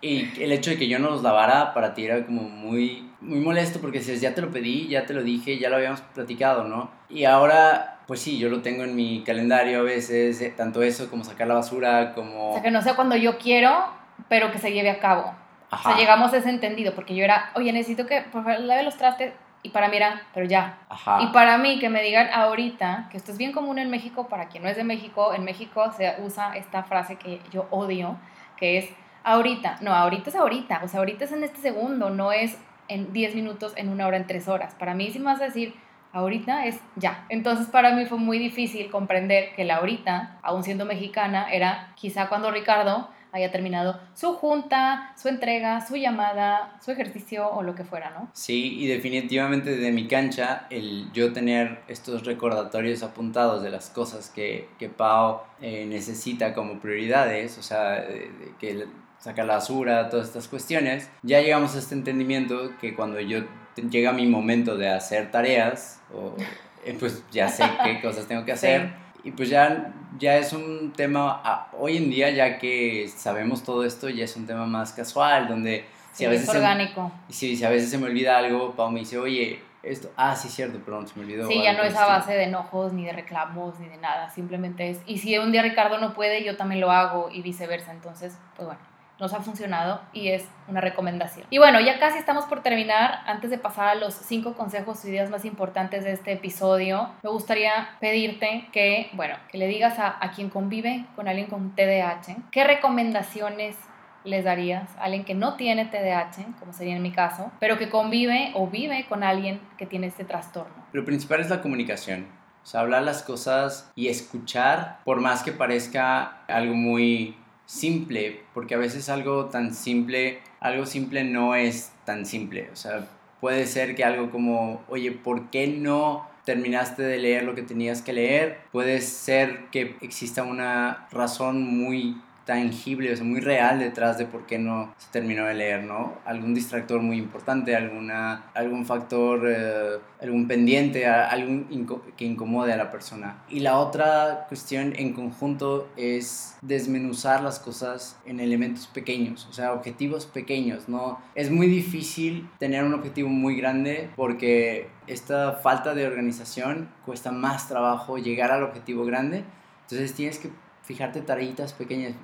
y, el hecho de que yo no los lavara para ti era como muy, muy molesto, porque dices, ya te lo pedí, ya te lo dije, ya lo habíamos platicado, ¿no? Y ahora, pues sí, yo lo tengo en mi calendario a veces, eh, tanto eso como sacar la basura, como... O sea, que no sea cuando yo quiero, pero que se lleve a cabo. O sea, llegamos a ese entendido, porque yo era, oye, necesito que, por favor, lave los trastes, y para mí era, pero ya. Y para mí que me digan ahorita, que esto es bien común en México, para quien no es de México, en México se usa esta frase que yo odio, que es ahorita. No, ahorita es ahorita, o sea, ahorita es en este segundo, no es en 10 minutos, en una hora, en 3 horas. Para mí si me vas a decir, ahorita es ya. Entonces para mí fue muy difícil comprender que la ahorita, aún siendo mexicana, era quizá cuando Ricardo haya terminado su junta, su entrega, su llamada, su ejercicio o lo que fuera, ¿no? Sí, y definitivamente de mi cancha, el yo tener estos recordatorios apuntados de las cosas que, que Pau eh, necesita como prioridades, o sea, que saca la basura, todas estas cuestiones, ya llegamos a este entendimiento que cuando yo llega mi momento de hacer tareas, o, eh, pues ya sé qué *laughs* cosas tengo que hacer. Y pues ya, ya es un tema, ah, hoy en día ya que sabemos todo esto, ya es un tema más casual, donde si a veces... Es orgánico. Si, si a veces se me olvida algo, Pau me dice, oye, esto, ah, sí, cierto, perdón, se me olvidó. Sí, ya no es a base de enojos, ni de reclamos, ni de nada, simplemente es, y si un día Ricardo no puede, yo también lo hago y viceversa, entonces, pues bueno nos ha funcionado y es una recomendación. Y bueno, ya casi estamos por terminar. Antes de pasar a los cinco consejos o ideas más importantes de este episodio, me gustaría pedirte que, bueno, que le digas a, a quien convive con alguien con TDAH, ¿qué recomendaciones les darías a alguien que no tiene TDAH, como sería en mi caso, pero que convive o vive con alguien que tiene este trastorno? Lo principal es la comunicación. O sea, hablar las cosas y escuchar, por más que parezca algo muy simple, porque a veces algo tan simple, algo simple no es tan simple. O sea, puede ser que algo como, oye, ¿por qué no terminaste de leer lo que tenías que leer? Puede ser que exista una razón muy tangible, o sea, muy real detrás de por qué no se terminó de leer, ¿no? Algún distractor muy importante, alguna, algún factor, eh, algún pendiente, algún que incomode a la persona. Y la otra cuestión en conjunto es desmenuzar las cosas en elementos pequeños, o sea, objetivos pequeños, ¿no? Es muy difícil tener un objetivo muy grande porque esta falta de organización cuesta más trabajo llegar al objetivo grande. Entonces tienes que fijarte tareitas pequeñas,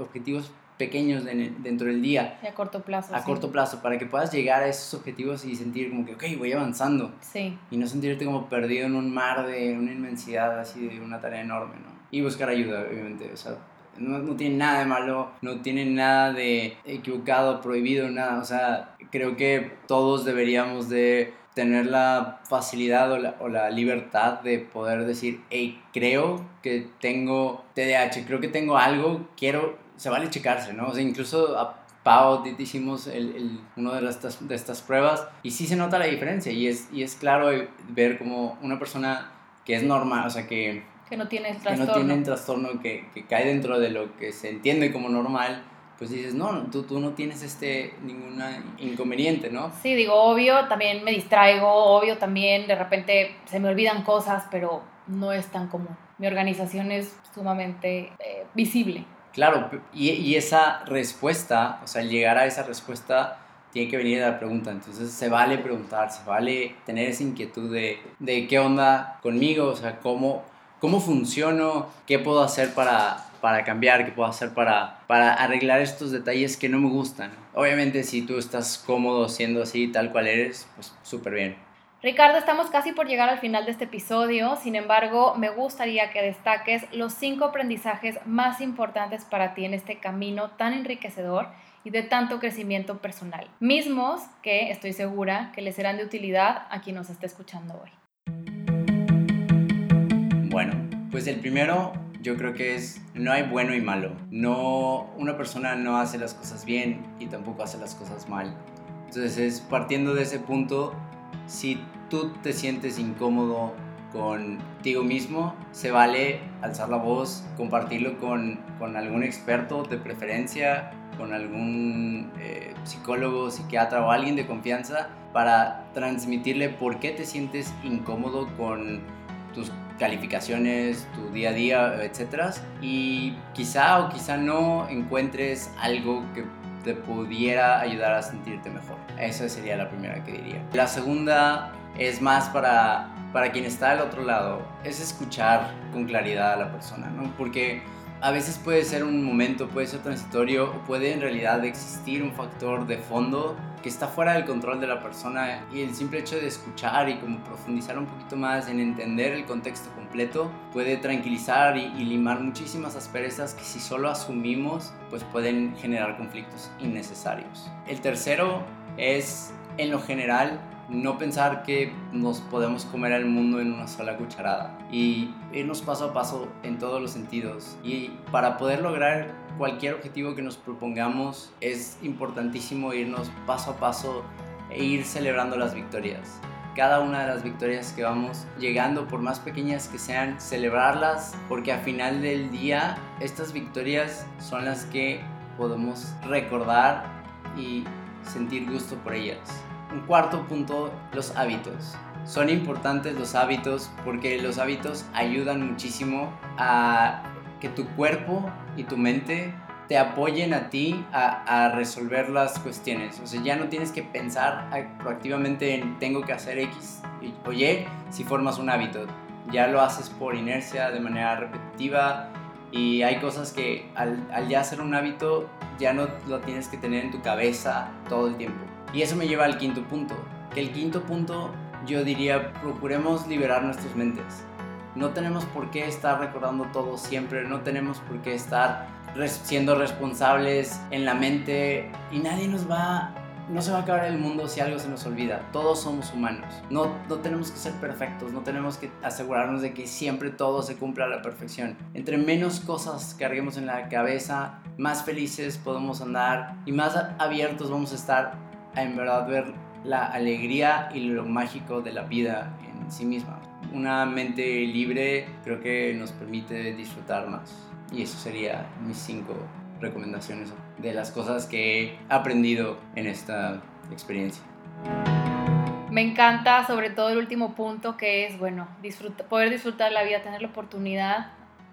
objetivos pequeños dentro del día. Y a corto plazo. A corto plazo, para que puedas llegar a esos objetivos y sentir como que, ok, voy avanzando. Sí. Y no sentirte como perdido en un mar de una inmensidad así de una tarea enorme, ¿no? Y buscar ayuda, obviamente, o sea, no, no, tiene nada de malo, no tiene nada de equivocado, prohibido, nada. O sea, creo que todos deberíamos de tener la facilidad o la, o la, libertad de poder decir, hey, creo que tengo TDAH, creo que tengo algo, quiero, se vale checarse, ¿no? O sea, incluso a Pau hicimos el, el, uno de estas, de estas pruebas y sí se nota la diferencia y es, y es claro ver como una persona que es normal, o sea, que... Que no tiene trastorno. Que no tiene trastorno que, que cae dentro de lo que se entiende como normal, pues dices, no, tú, tú no tienes este ningún inconveniente, ¿no? Sí, digo, obvio, también me distraigo, obvio, también de repente se me olvidan cosas, pero no es tan común. Mi organización es sumamente eh, visible. Claro, y, y, esa respuesta, o sea, llegar a esa respuesta tiene que venir de la pregunta. Entonces se vale preguntar, se vale tener esa inquietud de, de qué onda conmigo, o sea, cómo, cómo funciono, qué puedo hacer para, para cambiar, qué puedo hacer para, para arreglar estos detalles que no me gustan. Obviamente si tú estás cómodo siendo así, tal cual eres, pues súper bien. Ricardo, estamos casi por llegar al final de este episodio, sin embargo, me gustaría que destaques los cinco aprendizajes más importantes para ti en este camino tan enriquecedor y de tanto crecimiento personal, mismos que estoy segura que les serán de utilidad a quien nos esté escuchando hoy. Bueno, pues el primero yo creo que es no hay bueno y malo. No una persona no hace las cosas bien y tampoco hace las cosas mal. Entonces es partiendo de ese punto, si tú te sientes incómodo contigo mismo, se vale alzar la voz, compartirlo con, con algún experto de preferencia, con algún eh, psicólogo, psiquiatra o alguien de confianza para transmitirle por qué te sientes incómodo con tus calificaciones, tu día a día, etcétera, y quizá o quizá no encuentres algo que te pudiera ayudar a sentirte mejor. Esa sería la primera que diría. La segunda es más para, para quien está al otro lado, es escuchar con claridad a la persona, ¿no? Porque a veces puede ser un momento, puede ser transitorio puede en realidad existir un factor de fondo que está fuera del control de la persona y el simple hecho de escuchar y como profundizar un poquito más en entender el contexto completo puede tranquilizar y, y limar muchísimas asperezas que si solo asumimos pues pueden generar conflictos innecesarios. El tercero es en lo general no pensar que nos podemos comer el mundo en una sola cucharada y irnos paso a paso en todos los sentidos. Y para poder lograr cualquier objetivo que nos propongamos es importantísimo irnos paso a paso e ir celebrando las victorias. Cada una de las victorias que vamos llegando, por más pequeñas que sean, celebrarlas porque al final del día estas victorias son las que podemos recordar y sentir gusto por ellas. Un cuarto punto, los hábitos. Son importantes los hábitos porque los hábitos ayudan muchísimo a que tu cuerpo y tu mente te apoyen a ti a, resolver las cuestiones. O sea, ya no tienes que pensar proactivamente en tengo que hacer X o Y si formas un hábito. Ya lo haces por inercia, de manera repetitiva y hay cosas que al, al ya hacer un hábito ya no lo tienes que tener en tu cabeza todo el tiempo. Y eso me lleva al quinto punto, que el quinto punto yo diría, procuremos liberar nuestras mentes. No tenemos por qué estar recordando todo siempre, no tenemos por qué estar siendo responsables en la mente y nadie nos va no se va a acabar el mundo si algo se nos olvida. Todos somos humanos. No, no tenemos que ser perfectos, no tenemos que asegurarnos de que siempre todo se cumpla a la perfección. Entre menos cosas carguemos en la cabeza, más felices podemos andar y más abiertos vamos a estar en verdad ver la alegría y lo mágico de la vida en sí misma. Una mente libre creo que nos permite disfrutar más. Y eso sería mis cinco recomendaciones de las cosas que he aprendido en esta experiencia. Me encanta sobre todo el último punto que es, bueno, poder disfrutar la vida, tener la oportunidad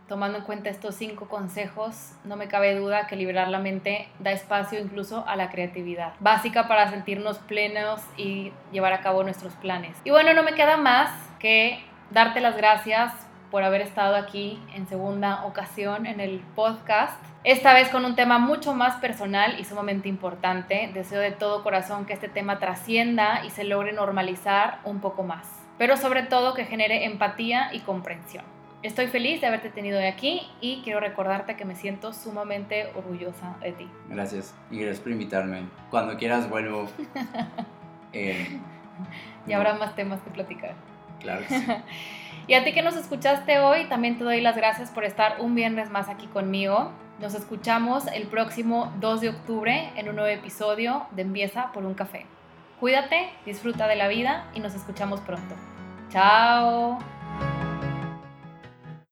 tomando en cuenta estos cinco consejos, no me cabe duda que liberar la mente da espacio incluso a la creatividad, básica para sentirnos plenos y llevar a cabo nuestros planes. Y bueno, no me queda más que darte las gracias por haber estado aquí en segunda ocasión en el podcast. Esta vez con un tema mucho más personal y sumamente importante. Deseo de todo corazón que este tema trascienda y se logre normalizar un poco más. Pero sobre todo que genere empatía y comprensión. Estoy feliz de haberte tenido de aquí y quiero recordarte que me siento sumamente orgullosa de ti. Gracias y gracias por invitarme. Cuando quieras vuelvo. *laughs* Eh, y habrá más temas que platicar. Claro *laughs* y a ti que nos escuchaste hoy, también te doy las gracias por estar un viernes más aquí conmigo. Nos escuchamos el próximo 2 de octubre en un nuevo episodio de Empieza por un café. Cuídate, disfruta de la vida y nos escuchamos pronto. Chao.